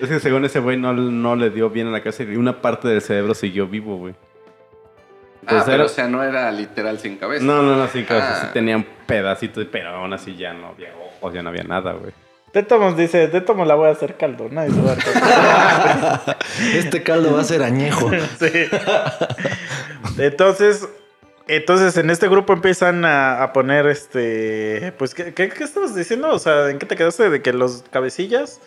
[SPEAKER 4] Es que según ese güey no, no le dio bien a la cabeza y una parte del cerebro siguió vivo, güey.
[SPEAKER 5] Ah,
[SPEAKER 4] Pues
[SPEAKER 5] pero o sea, no era literal sin cabeza.
[SPEAKER 4] No, no, no, sí, claro,
[SPEAKER 5] Ah.
[SPEAKER 4] sí tenía un pedacito, de- pero aún así ya no había ojos, ya no había nada, güey.
[SPEAKER 2] Tétamos dice: Tétamos la voy a hacer caldo. Nadie se va a dar cuenta.
[SPEAKER 3] Este caldo va a ser añejo.
[SPEAKER 2] Sí. Entonces, entonces en este grupo empiezan a, a poner este. Pues, ¿qué, qué, qué estabas diciendo? O sea, ¿en qué te quedaste? De que los cabecillas.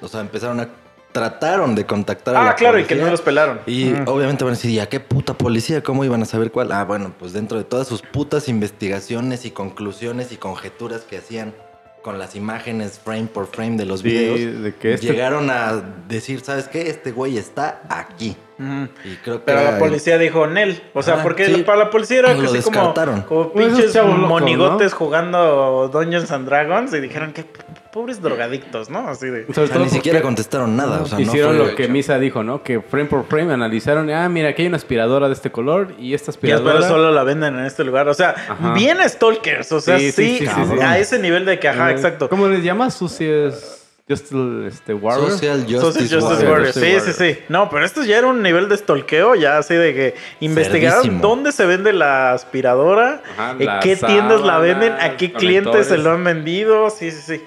[SPEAKER 3] O sea, empezaron a... Trataron de contactar a
[SPEAKER 2] Ah,
[SPEAKER 3] la
[SPEAKER 2] claro, y que no los pelaron.
[SPEAKER 3] Y obviamente van a decir, ¿y a qué puta policía? ¿Cómo iban a saber cuál? Ah, bueno, pues dentro de todas sus putas investigaciones y conclusiones y conjeturas que hacían con las imágenes frame por frame de los
[SPEAKER 4] Sí,
[SPEAKER 3] videos,
[SPEAKER 4] de que este-
[SPEAKER 3] llegaron a decir, ¿sabes qué? Este güey está aquí.
[SPEAKER 2] Ujú.
[SPEAKER 3] Y creo que
[SPEAKER 2] Pero
[SPEAKER 3] era
[SPEAKER 2] la
[SPEAKER 3] el-
[SPEAKER 2] policía dijo Nel. O sea,
[SPEAKER 3] Ajá,
[SPEAKER 2] porque
[SPEAKER 3] sí.
[SPEAKER 2] para la policía era
[SPEAKER 3] Lo
[SPEAKER 2] como,
[SPEAKER 3] descartaron.
[SPEAKER 2] como
[SPEAKER 4] Pues esos
[SPEAKER 2] pinches monigotes jugando Dungeons and Dragons y dijeron que p- pobres drogadictos, ¿no? Así de.
[SPEAKER 4] Sobre todo
[SPEAKER 3] ni
[SPEAKER 4] porque
[SPEAKER 3] siquiera contestaron nada. O sea, no
[SPEAKER 4] hicieron
[SPEAKER 3] fue-
[SPEAKER 4] lo que Misa dijo, ¿no? Que frame por frame analizaron, ah, mira, aquí hay una aspiradora de este color y esta
[SPEAKER 2] Y
[SPEAKER 4] aspiradora...
[SPEAKER 2] pero solo la venden en este lugar. O sea,
[SPEAKER 4] Ajá.
[SPEAKER 2] bien stalkers. O sea, sí,
[SPEAKER 4] Sí, sí, sí,
[SPEAKER 3] sí, sí.
[SPEAKER 2] a ese nivel de que, ajá,
[SPEAKER 4] Eh,
[SPEAKER 2] exacto.
[SPEAKER 4] ¿Cómo les llamas? Sucias... Just este, Warrior.
[SPEAKER 3] Social Justice,
[SPEAKER 2] Social Justice
[SPEAKER 3] Warrior.
[SPEAKER 2] Warriors. Sí, sí, sí. No, pero esto ya era un nivel de stalkeo, ya así de que investigaron
[SPEAKER 3] Cerdísimo.
[SPEAKER 2] dónde se vende la aspiradora,
[SPEAKER 4] Ajá,
[SPEAKER 2] en
[SPEAKER 4] las
[SPEAKER 2] qué tiendas la venden, a qué clientes se lo han vendido. Sí, sí, sí.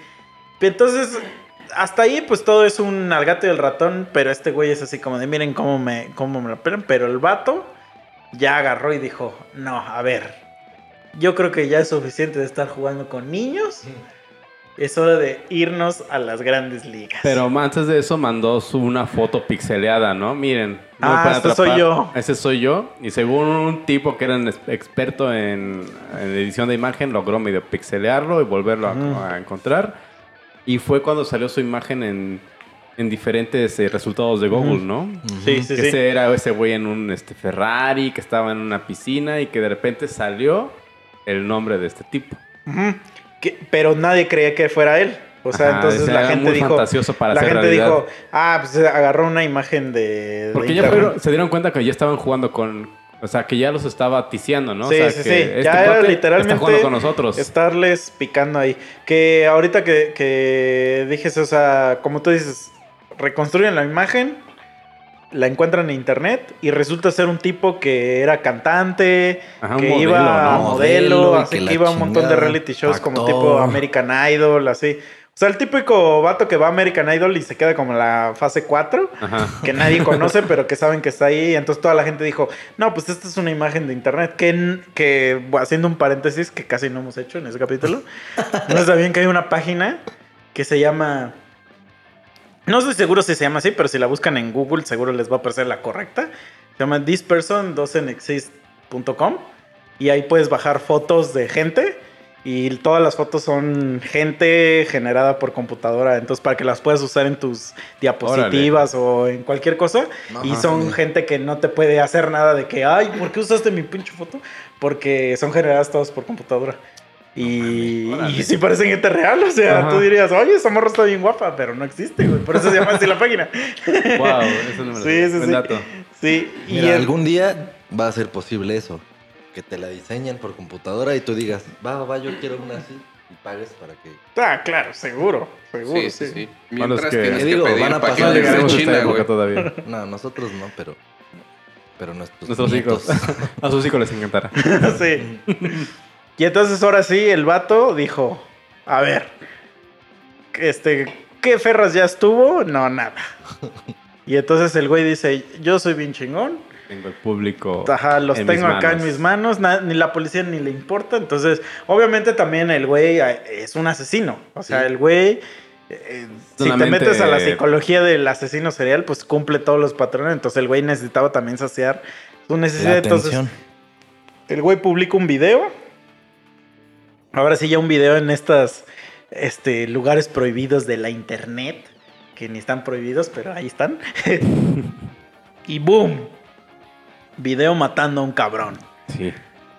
[SPEAKER 2] Entonces, hasta ahí, pues todo es un al gato y el ratón, pero este güey es así como de miren cómo me, cómo me lo pelan. Pero el vato ya agarró y dijo: No, a ver, yo creo que ya es suficiente de estar jugando con niños. Es hora de irnos a las grandes ligas.
[SPEAKER 4] Pero antes de eso mandó su una foto pixeleada, ¿no? Miren. no me
[SPEAKER 2] Ah,
[SPEAKER 4] pueden
[SPEAKER 2] este soy
[SPEAKER 4] atrapar.
[SPEAKER 2] yo.
[SPEAKER 4] Ese soy yo. Y según un tipo que era un ex- experto en, en edición de imagen, logró medio pixelearlo y volverlo a, encontrar. Y fue cuando salió su imagen en, en diferentes eh, resultados de Google. ¿no?
[SPEAKER 2] Sí, sí,
[SPEAKER 4] que
[SPEAKER 2] sí.
[SPEAKER 4] ese era ese güey en un este, Ferrari, que estaba en una piscina y que de repente salió el nombre de este tipo.
[SPEAKER 2] Que- pero nadie creía que fuera él. O sea,
[SPEAKER 4] Ajá,
[SPEAKER 2] entonces la gente dijo.
[SPEAKER 4] fantasioso para
[SPEAKER 2] la gente
[SPEAKER 4] realidad.
[SPEAKER 2] dijo, ah, pues agarró una imagen de. de
[SPEAKER 4] Porque ya
[SPEAKER 2] internet".
[SPEAKER 4] fueron- se dieron cuenta que ya estaban jugando con. O sea, que ya los estaba ticiando, ¿no?
[SPEAKER 2] Sí,
[SPEAKER 4] o sea,
[SPEAKER 2] sí,
[SPEAKER 4] que
[SPEAKER 2] sí.
[SPEAKER 4] este
[SPEAKER 2] ya era literalmente.
[SPEAKER 4] Está jugando con nosotros.
[SPEAKER 2] Estarles picando ahí. Que ahorita que, que dije, o sea, como tú dices, reconstruyen la imagen, la encuentran en internet y resulta ser un tipo que era cantante,
[SPEAKER 4] Ajá,
[SPEAKER 2] que
[SPEAKER 4] modelo,
[SPEAKER 2] iba a
[SPEAKER 4] ¿no?
[SPEAKER 2] modelo, así
[SPEAKER 3] que
[SPEAKER 2] iba a un montón de reality shows como tipo American Idol, así. O sea, el típico vato que va a American Idol y se queda como en la fase 4
[SPEAKER 4] Ajá.
[SPEAKER 2] que nadie conoce, pero que saben que está ahí. Entonces toda la gente dijo, no, pues esta es una imagen de internet. Que, que haciendo un paréntesis que casi no hemos hecho en ese capítulo, no sabían que hay una página que se llama... No estoy seguro si se llama así, pero si la buscan en Google seguro les va a aparecer la correcta. Se llama thispersondoesn'texist.com y ahí puedes bajar fotos de gente y todas las fotos son gente generada por computadora, entonces para que las puedas usar en tus diapositivas o en cualquier cosa y son
[SPEAKER 3] sí.
[SPEAKER 2] gente que no te puede hacer nada de que, ay, ¿por qué usaste mi pinche foto? Porque son generadas todas por computadora. Y, y sí parecen gente real, o sea,
[SPEAKER 4] Ajá.
[SPEAKER 2] tú dirías, oye, esa morra está bien guapa, pero no existe, güey. Por eso se llama así la página.
[SPEAKER 4] Wow, eso no me lo
[SPEAKER 2] Sí, sí, sí.
[SPEAKER 4] dato.
[SPEAKER 2] Sí, y
[SPEAKER 3] Mira,
[SPEAKER 2] el-
[SPEAKER 3] algún día va a ser posible eso. Que te la diseñen por computadora y tú digas, va, va, yo quiero una así. Y pagues para que...
[SPEAKER 2] Ah, claro, seguro, seguro,
[SPEAKER 5] Sí,
[SPEAKER 2] sí.
[SPEAKER 5] sí, Mientras
[SPEAKER 4] es que-
[SPEAKER 5] que
[SPEAKER 3] digo,
[SPEAKER 5] pedir
[SPEAKER 3] van a pasar-
[SPEAKER 5] de
[SPEAKER 4] llegaremos a esta
[SPEAKER 5] China,
[SPEAKER 4] época
[SPEAKER 5] güey.
[SPEAKER 4] todavía.
[SPEAKER 3] No, nosotros no, pero... Pero nuestros,
[SPEAKER 4] Nuestros hijos. A sus hijos les encantará.
[SPEAKER 2] sí. Y entonces ahora sí, el vato dijo, a ver, este, ¿qué Ferras ya estuvo? No, nada. Y entonces el güey dice, yo soy bien chingón,
[SPEAKER 4] Tengo el público.
[SPEAKER 2] Ajá, los
[SPEAKER 4] en
[SPEAKER 2] tengo
[SPEAKER 4] mis
[SPEAKER 2] acá en mis manos, na- ni la policía ni le importa. Entonces, obviamente también el güey eh, es un asesino. O sea,
[SPEAKER 3] Sí.
[SPEAKER 2] el güey, eh, si te metes a la psicología del asesino serial, pues cumple todos los patrones. Entonces el güey necesitaba también saciar su necesidad.
[SPEAKER 3] La
[SPEAKER 2] Entonces,
[SPEAKER 3] atención.
[SPEAKER 2] el güey publica un video. Ahora sí, ya un video en estos este, lugares prohibidos de la internet. Que ni están prohibidos, pero ahí están. y boom. Video matando a un cabrón.
[SPEAKER 4] Sí.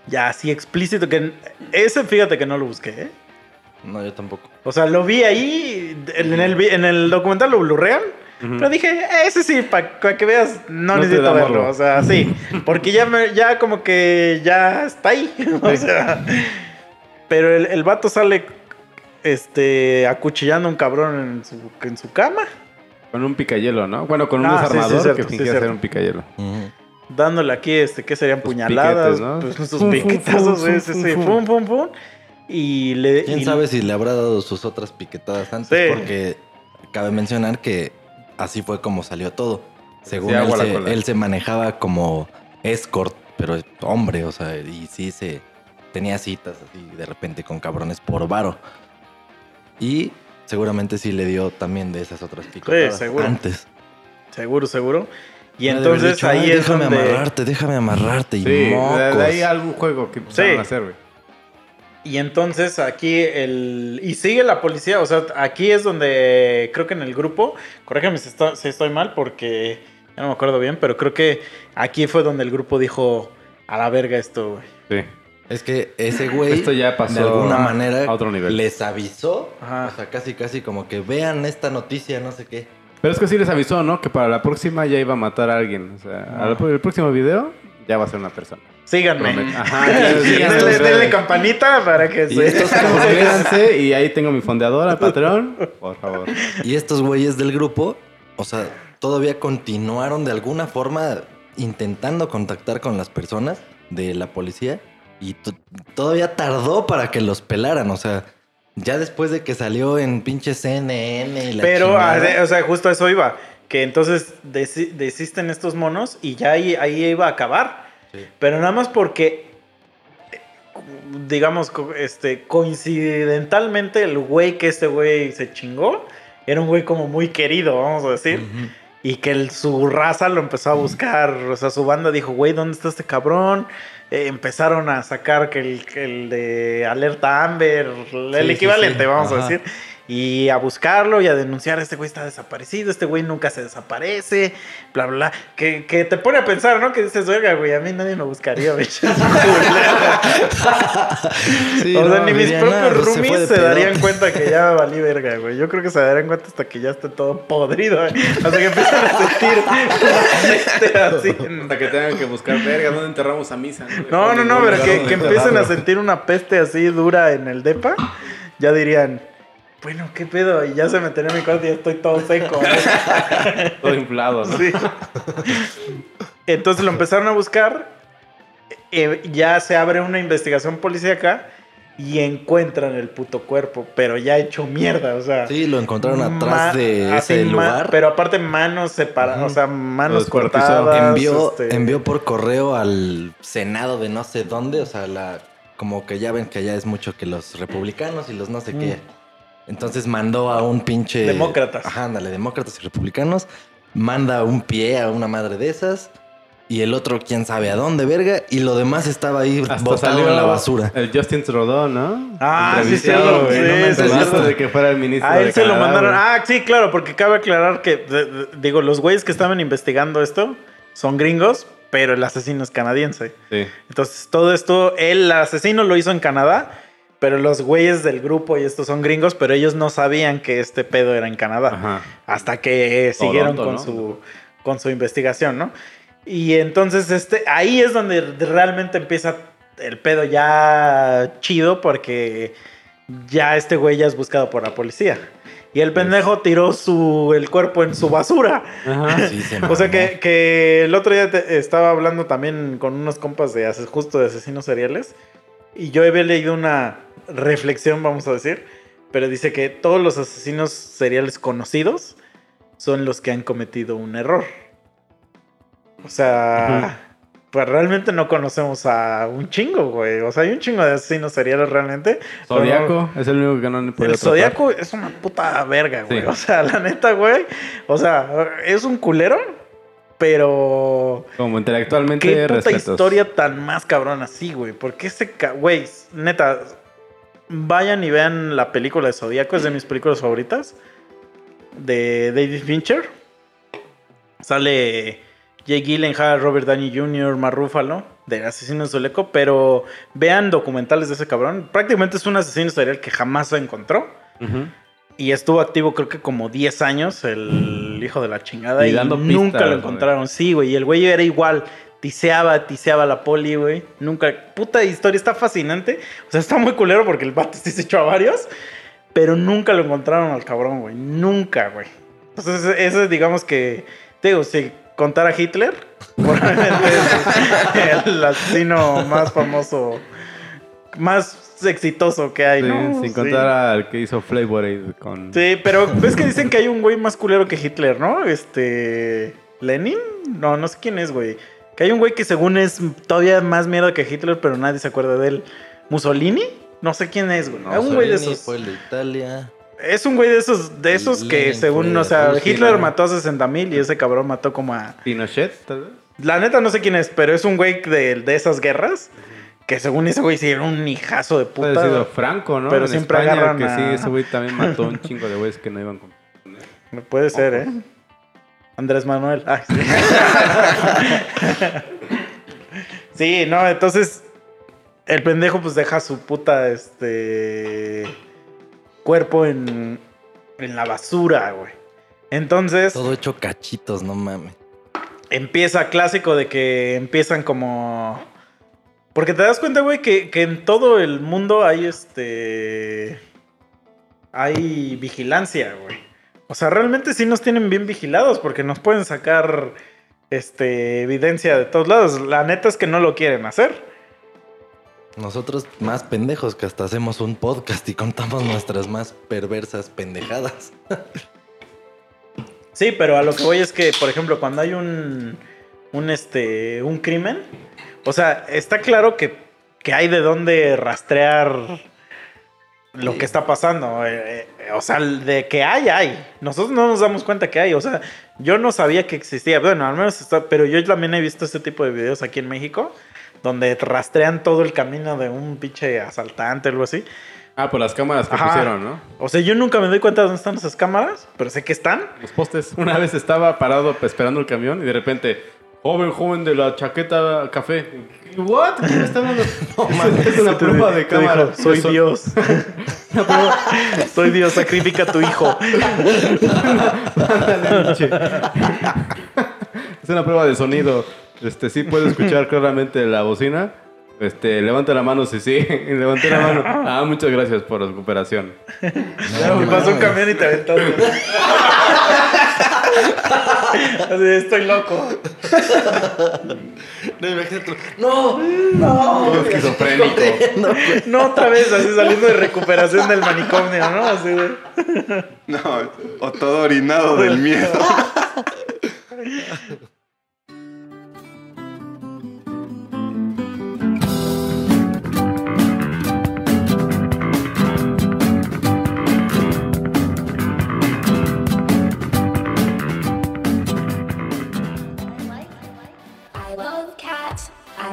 [SPEAKER 2] Ya así explícito que... Ese fíjate que no lo busqué, ¿eh?
[SPEAKER 3] No, yo tampoco.
[SPEAKER 2] O sea, lo vi ahí, en el, vi- en el documental lo blurrean, pero dije, ese sí, para que veas, no, necesito verlo. O sea, sí, porque ya, me- ya como que ya está ahí. o sea, pero el, el vato sale este, acuchillando a un cabrón en su, en su cama,
[SPEAKER 4] Con un picayelo, ¿no? Bueno, con un
[SPEAKER 2] Ah, sí, sí,
[SPEAKER 4] desarmador
[SPEAKER 2] cierto,
[SPEAKER 4] que
[SPEAKER 2] sí,
[SPEAKER 4] fingía
[SPEAKER 2] cierto.
[SPEAKER 4] ser un picayelo.
[SPEAKER 3] Ujú.
[SPEAKER 2] Dándole aquí, este, ¿qué serían? Puñaladas,
[SPEAKER 4] piquetes, ¿no?
[SPEAKER 2] pues, piquetazos,
[SPEAKER 4] fum,
[SPEAKER 2] sí, sí,
[SPEAKER 4] fum,
[SPEAKER 2] sí,
[SPEAKER 4] fum.
[SPEAKER 2] fum, fum. Y le...
[SPEAKER 3] ¿Quién
[SPEAKER 2] y-
[SPEAKER 3] sabe si le habrá dado sus otras piquetadas antes?
[SPEAKER 2] Sí.
[SPEAKER 3] Porque cabe mencionar que así fue como salió todo. Según
[SPEAKER 4] Sí,
[SPEAKER 3] él, se,
[SPEAKER 4] cola.
[SPEAKER 3] él se manejaba como escort, pero hombre, o sea, y sí se tenía citas así de repente con cabrones por varo. Y seguramente sí le dio también de esas otras picotadas
[SPEAKER 2] seguro.
[SPEAKER 3] antes.
[SPEAKER 2] Seguro, seguro. Y entonces
[SPEAKER 3] dicho,
[SPEAKER 2] ahí
[SPEAKER 3] "Ay,
[SPEAKER 2] es
[SPEAKER 3] déjame
[SPEAKER 2] donde...
[SPEAKER 3] amarrarte, déjame amarrarte y
[SPEAKER 4] Sí, de,
[SPEAKER 3] mocos.
[SPEAKER 4] de ahí algún juego que empezaron
[SPEAKER 2] Sí.
[SPEAKER 4] a hacer, güey.
[SPEAKER 2] Y entonces aquí el... Y sigue la policía, o sea, aquí es donde creo que en el grupo, corréjame si, está- si estoy mal porque ya no me acuerdo bien, pero creo que aquí fue donde el grupo dijo, a la verga esto, güey.
[SPEAKER 4] Sí.
[SPEAKER 3] Es que ese güey
[SPEAKER 4] Esto ya pasó
[SPEAKER 3] de alguna
[SPEAKER 4] a-
[SPEAKER 3] manera
[SPEAKER 4] a otro nivel.
[SPEAKER 3] les avisó,
[SPEAKER 2] Ajá.
[SPEAKER 3] o sea, casi casi como que vean esta noticia, no sé qué.
[SPEAKER 4] Pero es que sí les avisó, ¿no? Que para la próxima ya iba a matar a alguien. O sea,
[SPEAKER 2] Ah.
[SPEAKER 4] al- el próximo video ya va a ser una persona.
[SPEAKER 2] Síganme.
[SPEAKER 4] Promet- Ajá,
[SPEAKER 2] denle, denle campanita para que
[SPEAKER 3] Y
[SPEAKER 2] se...
[SPEAKER 3] estos
[SPEAKER 4] Suscríbanse y ahí tengo mi fondeadora, Patreon. Por favor.
[SPEAKER 3] Y estos güeyes del grupo, o sea, todavía continuaron de alguna forma intentando contactar con las personas de la policía y to- todavía tardó para que los pelaran, o sea, ya después de que salió en pinche CNN y la
[SPEAKER 2] Pero,
[SPEAKER 3] chingada,
[SPEAKER 2] o sea, justo a eso iba. Que entonces desi- desisten estos monos y ya ahí, ahí iba a acabar.
[SPEAKER 3] Sí.
[SPEAKER 2] Pero nada más porque, eh, digamos, este, coincidentalmente el güey que este güey se chingó era un güey como muy querido, vamos a decir. Y que el- su raza lo empezó a buscar. O sea, su banda dijo, güey, ¿dónde está este cabrón? Eh, empezaron a sacar que el, que el de Alerta Amber, el
[SPEAKER 3] Sí,
[SPEAKER 2] equivalente,
[SPEAKER 3] sí.
[SPEAKER 2] vamos a decir. Y a buscarlo y a denunciar, este güey está desaparecido, este güey nunca se desaparece, bla, bla, bla. Que, que te pone a pensar, ¿no? Que dices, oiga, güey, a mí nadie me buscaría, güey.
[SPEAKER 3] Sí,
[SPEAKER 2] o sea,
[SPEAKER 3] no,
[SPEAKER 2] ni mis propios
[SPEAKER 3] "Ah, se fue
[SPEAKER 2] roomies se,
[SPEAKER 3] pedo".
[SPEAKER 2] darían cuenta que ya valí verga, güey. Yo creo que se darían cuenta hasta que ya esté todo podrido, ¿eh? Hasta que empiezan a sentir este,
[SPEAKER 4] Hasta que tengan que buscar verga, ¿dónde enterramos a misa?
[SPEAKER 2] No, no, no, pero que, que empiecen a sentir una peste así dura en el depa, ya dirían, bueno, ¿qué pedo? Y ya se metería en mi cuarto y ya estoy todo seco.
[SPEAKER 4] Todo inflado, ¿no?
[SPEAKER 2] Sí. Entonces lo empezaron a buscar. eh, ya se abre una investigación policíaca y encuentran el puto cuerpo, pero ya hecho mierda, o sea.
[SPEAKER 3] Sí, lo encontraron atrás de ese lugar.
[SPEAKER 2] Pero aparte manos separadas, o sea, manos cortadas.
[SPEAKER 3] envió,
[SPEAKER 2] este,
[SPEAKER 3] envió por correo al Senado de no sé dónde, o sea, la como que ya ven que allá es mucho que los republicanos y los no sé qué. Entonces mandó a un pinche
[SPEAKER 2] Mm. Demócratas.
[SPEAKER 3] Ajá, ándale, demócratas y republicanos, manda un pie a una madre de esas y el otro quién sabe a dónde, verga, y lo demás estaba ahí
[SPEAKER 4] Hasta
[SPEAKER 3] botado
[SPEAKER 4] salió
[SPEAKER 3] en la basura.
[SPEAKER 4] El Justin Trudeau, ¿no?
[SPEAKER 2] Ah, sí, sí,
[SPEAKER 4] no me
[SPEAKER 2] sí,
[SPEAKER 4] de que fuera el ministro
[SPEAKER 2] A él
[SPEAKER 4] de
[SPEAKER 2] se lo mandaron.
[SPEAKER 4] güey.
[SPEAKER 2] Ah, sí, claro, porque cabe aclarar que, de- de- digo, los güeyes que estaban investigando esto son gringos, pero el asesino es canadiense.
[SPEAKER 4] Sí.
[SPEAKER 2] Entonces, todo esto, el asesino lo hizo en Canadá, pero los güeyes del grupo y estos son gringos, pero ellos no sabían que este pedo era en Canadá.
[SPEAKER 4] Ajá.
[SPEAKER 2] Hasta que siguieron
[SPEAKER 4] Toronto,
[SPEAKER 2] con,
[SPEAKER 4] ¿no?
[SPEAKER 2] su, con su investigación, ¿no? Y entonces, este, ahí es donde realmente empieza el pedo ya chido, porque ya este güey ya es buscado por la policía. Y el pendejo tiró su, el cuerpo en su basura.
[SPEAKER 4] Ajá.
[SPEAKER 3] Sí, se
[SPEAKER 2] O sea que, que el otro día te- estaba hablando también con unos compas de justo de asesinos seriales. Y yo había leído una reflexión, vamos a decir. Pero dice que todos los asesinos seriales conocidos son los que han cometido un error. O sea, pues realmente no conocemos a un chingo, güey. O sea, hay un chingo de asesinos seriales realmente. no-
[SPEAKER 4] Zodiaco es el único que no han podido
[SPEAKER 2] el. Zodíaco es una puta verga, güey.
[SPEAKER 4] Sí.
[SPEAKER 2] O sea, la neta, güey. O sea, es un culero, pero.
[SPEAKER 4] Como intelectualmente
[SPEAKER 2] Qué puta
[SPEAKER 4] respetos.
[SPEAKER 2] historia tan más cabrón así, güey. Porque ese. Güey, neta. Vayan y vean la película de Zodíaco, es de mis películas favoritas. De David Fincher. Sale Jay Gyllenhaal, Robert Downey Jr., Mark Ruffalo, de Asesinos de Zodíaco. Pero vean documentales de ese cabrón. Prácticamente es un asesino serial que jamás se encontró. Y estuvo activo creo que como 10 años, el hijo de la chingada.
[SPEAKER 4] Y
[SPEAKER 2] Y,
[SPEAKER 4] dando
[SPEAKER 2] nunca
[SPEAKER 4] pistas,
[SPEAKER 2] lo
[SPEAKER 4] güey.
[SPEAKER 2] encontraron. Sí, güey. Y el güey era igual. Tiseaba, tiseaba la poli, güey. Nunca. Puta historia, está fascinante. O sea, está muy culero porque el vato sí se echó a varios. Pero nunca lo encontraron al cabrón, güey. Nunca, güey. Entonces, ese- ese digamos que. Te digo, si contara Hitler, probablemente es el asesino más famoso. Más exitoso que hay,
[SPEAKER 4] Sí,
[SPEAKER 2] ¿no?
[SPEAKER 4] sin
[SPEAKER 2] Sí.
[SPEAKER 4] contar al que hizo Flavor Aid con...
[SPEAKER 2] Sí, pero ves que dicen que hay un güey más culero que Hitler, ¿no? Este. ¿Lenin? No, no sé quién es, güey. Que hay un güey que según es todavía más miedo que Hitler, pero nadie se acuerda de él. ¿Mussolini? No sé quién es, güey. es un güey de
[SPEAKER 3] Mussolini
[SPEAKER 2] esos.
[SPEAKER 3] Fue el de Italia.
[SPEAKER 2] Es un güey de esos, de esos que según, o sea, Hitler mató a 60 mil y ese cabrón mató como a.
[SPEAKER 4] Pinochet, tal vez.
[SPEAKER 2] La neta no sé quién es, pero es un güey de, de esas guerras. Que según ese güey sí era un hijazo de puta.
[SPEAKER 4] haber sido Franco, ¿no?
[SPEAKER 2] Pero
[SPEAKER 4] En
[SPEAKER 2] siempre
[SPEAKER 4] España,
[SPEAKER 2] agarran
[SPEAKER 4] que
[SPEAKER 2] a-
[SPEAKER 4] sí, ese güey también mató un chingo de güeyes que no iban con...
[SPEAKER 2] Puede ser, ¿eh? Andrés Manuel. Ah, sí. Sí, no, entonces el pendejo pues deja su puta este cuerpo en, en la basura, güey. Entonces
[SPEAKER 3] Todo hecho cachitos, no mames.
[SPEAKER 2] empieza clásico de que empiezan como... Porque te das cuenta, güey, que, que en todo el mundo hay este... Hay vigilancia, güey. O sea, realmente sí nos tienen bien vigilados porque nos pueden sacar este, evidencia de todos lados. La neta es que no lo quieren hacer.
[SPEAKER 3] Nosotros más pendejos que hasta hacemos un podcast y contamos nuestras más perversas pendejadas.
[SPEAKER 2] Sí, pero a lo que voy es que, por ejemplo, cuando hay un, un, este, un crimen, o sea, está claro que, que hay de dónde rastrear lo que está pasando. eh, eh, o sea, de que hay, hay. Nosotros no nos damos cuenta que hay. O sea, yo no sabía que existía. Bueno, al menos está, pero yo también he visto este tipo de videos aquí en México, donde rastrean todo el camino de un pinche asaltante o algo así.
[SPEAKER 4] Ah, por las cámaras que
[SPEAKER 2] Ajá.
[SPEAKER 4] pusieron, ¿no?
[SPEAKER 2] O sea, yo nunca me doy cuenta de dónde están esas cámaras, pero sé que están.
[SPEAKER 4] Los postes. Una vez estaba parado esperando el camión y de repente, joven, joven de la chaqueta café. ¿What? ¿Quién está hablando? es, es una prueba de
[SPEAKER 2] dijo,
[SPEAKER 4] cámara.
[SPEAKER 2] soy Dios. soy Dios, sacrifica a tu hijo.
[SPEAKER 4] Es una prueba de sonido. Este, sí puedo escuchar claramente la bocina. Este, levanta la mano si sí. Levanté la mano. Ah, muchas gracias por la recuperación.
[SPEAKER 2] y pasó un camión y te aventaste. Así, estoy loco.
[SPEAKER 3] No, imagínate. No,
[SPEAKER 4] Esquizofrénico.
[SPEAKER 2] No otra vez, así saliendo de recuperación del manicomio, ¿no? Así de.
[SPEAKER 5] No, o todo orinado del miedo.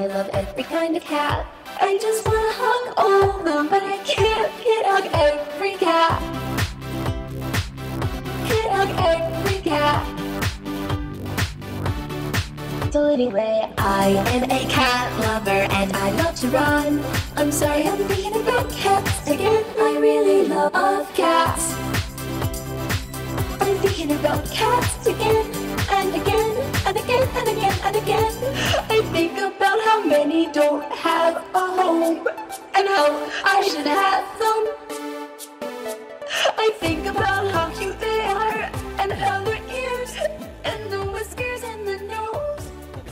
[SPEAKER 6] I love every kind of cat. I just wanna hug all of them, but I can't. Can't hug every cat. Can't hug every cat. So anyway, I am a cat lover and I love to run. I'm sorry, I'm thinking about cats again. I really love cats. I'm thinking about cats again and again and again and again and again. think about how many don't have a home and how I should have some. I think about how cute they are and how their ears and the whiskers and the nose.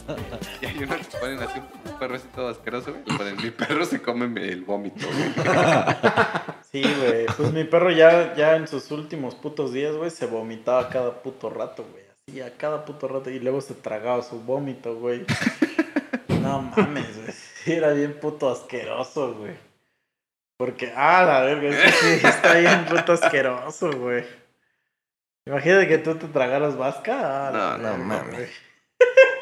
[SPEAKER 5] y hay uno que ponen así un perro asqueroso y ponen mi perro se come el vómito.
[SPEAKER 2] sí, güey. Pues mi perro ya, ya en sus últimos putos días, güey, se vomitaba cada puto rato, güey. Y a cada puto rato y luego se tragaba su vómito, güey. No mames, güey. Sí, era bien puto asqueroso, güey. Porque, ah, la verga, es que sí, está bien puto asqueroso, güey. Imagínate que tú te tragaras vasca. Ah,
[SPEAKER 5] No,
[SPEAKER 3] mames.
[SPEAKER 2] güey.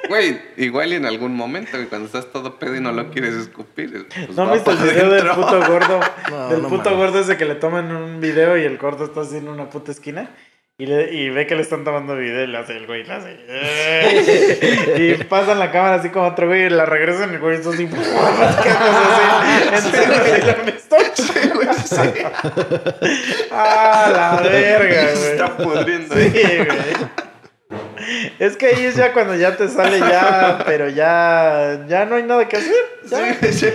[SPEAKER 5] Güey, igual y en algún momento, güey, cuando estás todo pedo y no lo quieres escupir. pues
[SPEAKER 2] ¿No viste el video del puto gordo?
[SPEAKER 3] No,
[SPEAKER 2] del
[SPEAKER 3] no
[SPEAKER 2] puto
[SPEAKER 3] mames.
[SPEAKER 2] gordo ese que le toman un video y el gordo está así en una puta esquina. Y, le- y ve que le están tomando video y le hace el güey, le hace. "Eh". y pasan la cámara así como otro güey y la regresan y el güey está así. rascándose así. Ah, la verga,
[SPEAKER 5] Se
[SPEAKER 2] güey.
[SPEAKER 5] está pudriendo,
[SPEAKER 2] Sí,
[SPEAKER 5] eh.
[SPEAKER 2] güey. Es que ahí es ya cuando ya te sale ya, pero ya, ya no hay nada que hacer. Ya,
[SPEAKER 5] Sí, sí.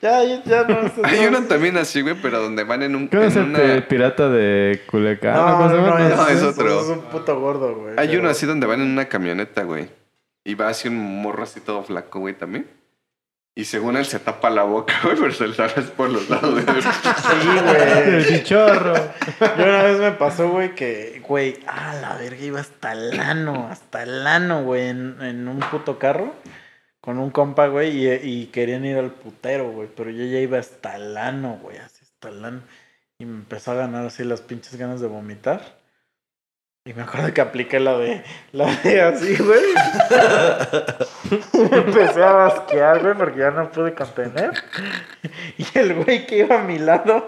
[SPEAKER 2] Ya, ya, ya no.
[SPEAKER 5] Hay
[SPEAKER 2] no-
[SPEAKER 5] uno también así, güey, pero donde van en un.
[SPEAKER 4] ¿Qué es
[SPEAKER 5] en
[SPEAKER 4] el
[SPEAKER 5] una-
[SPEAKER 4] pi- pirata de Culiacán?
[SPEAKER 2] No,
[SPEAKER 4] ¿Cómo se
[SPEAKER 2] no,
[SPEAKER 4] llama?
[SPEAKER 2] no,
[SPEAKER 5] No,
[SPEAKER 2] es,
[SPEAKER 5] es
[SPEAKER 2] es-
[SPEAKER 5] otro.
[SPEAKER 2] es un puto gordo, güey.
[SPEAKER 5] Hay
[SPEAKER 2] pero-
[SPEAKER 5] uno así donde van en una camioneta, güey. Y va así un morro así todo flaco, güey, también. Y según él se tapa la boca, güey, pero se le sale por los lados. güey.
[SPEAKER 2] Sí,
[SPEAKER 4] El
[SPEAKER 2] güey.
[SPEAKER 4] chichorro.
[SPEAKER 2] Yo una vez me pasó, güey, que, güey, ah, la verga, iba hasta el ano, hasta el ano, güey, en, en un puto carro con un compa, güey, y, querían ir al putero, güey, pero yo ya iba hasta el ano, güey, así hasta el ano. Y me empezó a ganar así las pinches ganas de vomitar. Y me acuerdo que apliqué la de, la de así, güey. Me Empecé a basquear, güey, porque ya no pude contener. Y el güey que iba a mi lado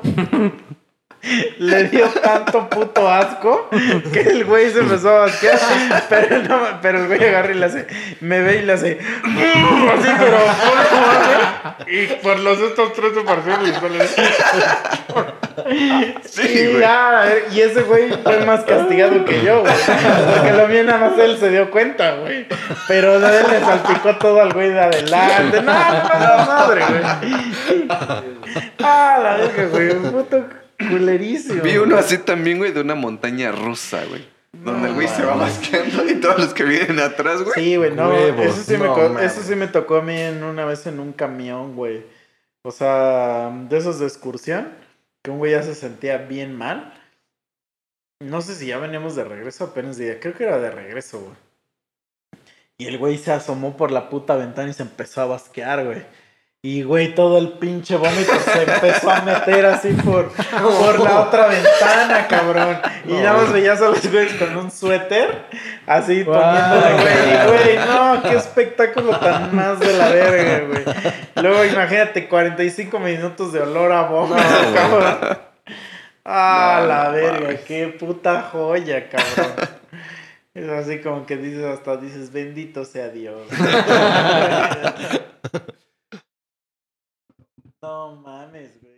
[SPEAKER 2] le dio tanto puto asco que el güey se empezó a basquear. Pero, no, pero el güey agarra y le hace, me ve y le hace, así, pero y por los estos tres se le
[SPEAKER 5] Sí,
[SPEAKER 2] y,
[SPEAKER 5] güey.
[SPEAKER 2] ya, a ver, y ese güey fue más castigado que yo, güey. Porque lo mío nada más él se dio cuenta, güey. Pero él le salpicó todo al güey de adelante. No, no, no, madre, güey. Ah, la verga, güey. Puto culerísimo.
[SPEAKER 5] Vi uno así también, güey, de una montaña rusa, güey. Donde el güey se va masqueando y todos los que vienen atrás, güey.
[SPEAKER 2] Sí, güey, no.
[SPEAKER 3] Huevos,
[SPEAKER 2] eso, sí me
[SPEAKER 3] no mames.
[SPEAKER 2] eso sí me tocó a mí en una vez en un camión, güey. O sea, de esos de excursión, que un güey ya se sentía bien mal. No sé si ya veníamos de regreso apenas de creo que era de regreso, güey. Y el güey se asomó por la puta ventana y se empezó a basquear, güey. Y, güey, todo el pinche vómito se empezó a meter así por, por la otra ventana, cabrón. Y nada más veías a los güeyes con un suéter, así
[SPEAKER 4] Guau.
[SPEAKER 2] poniéndole, güey. Y, güey, no, qué espectáculo tan más de la verga, güey. Luego, imagínate, 45 minutos de olor a vómito, cabrón. Ah,
[SPEAKER 5] No,
[SPEAKER 2] la verga,
[SPEAKER 5] mames.
[SPEAKER 2] qué puta joya, cabrón. Es así como que dices, hasta dices, bendito sea Dios. no mames, güey.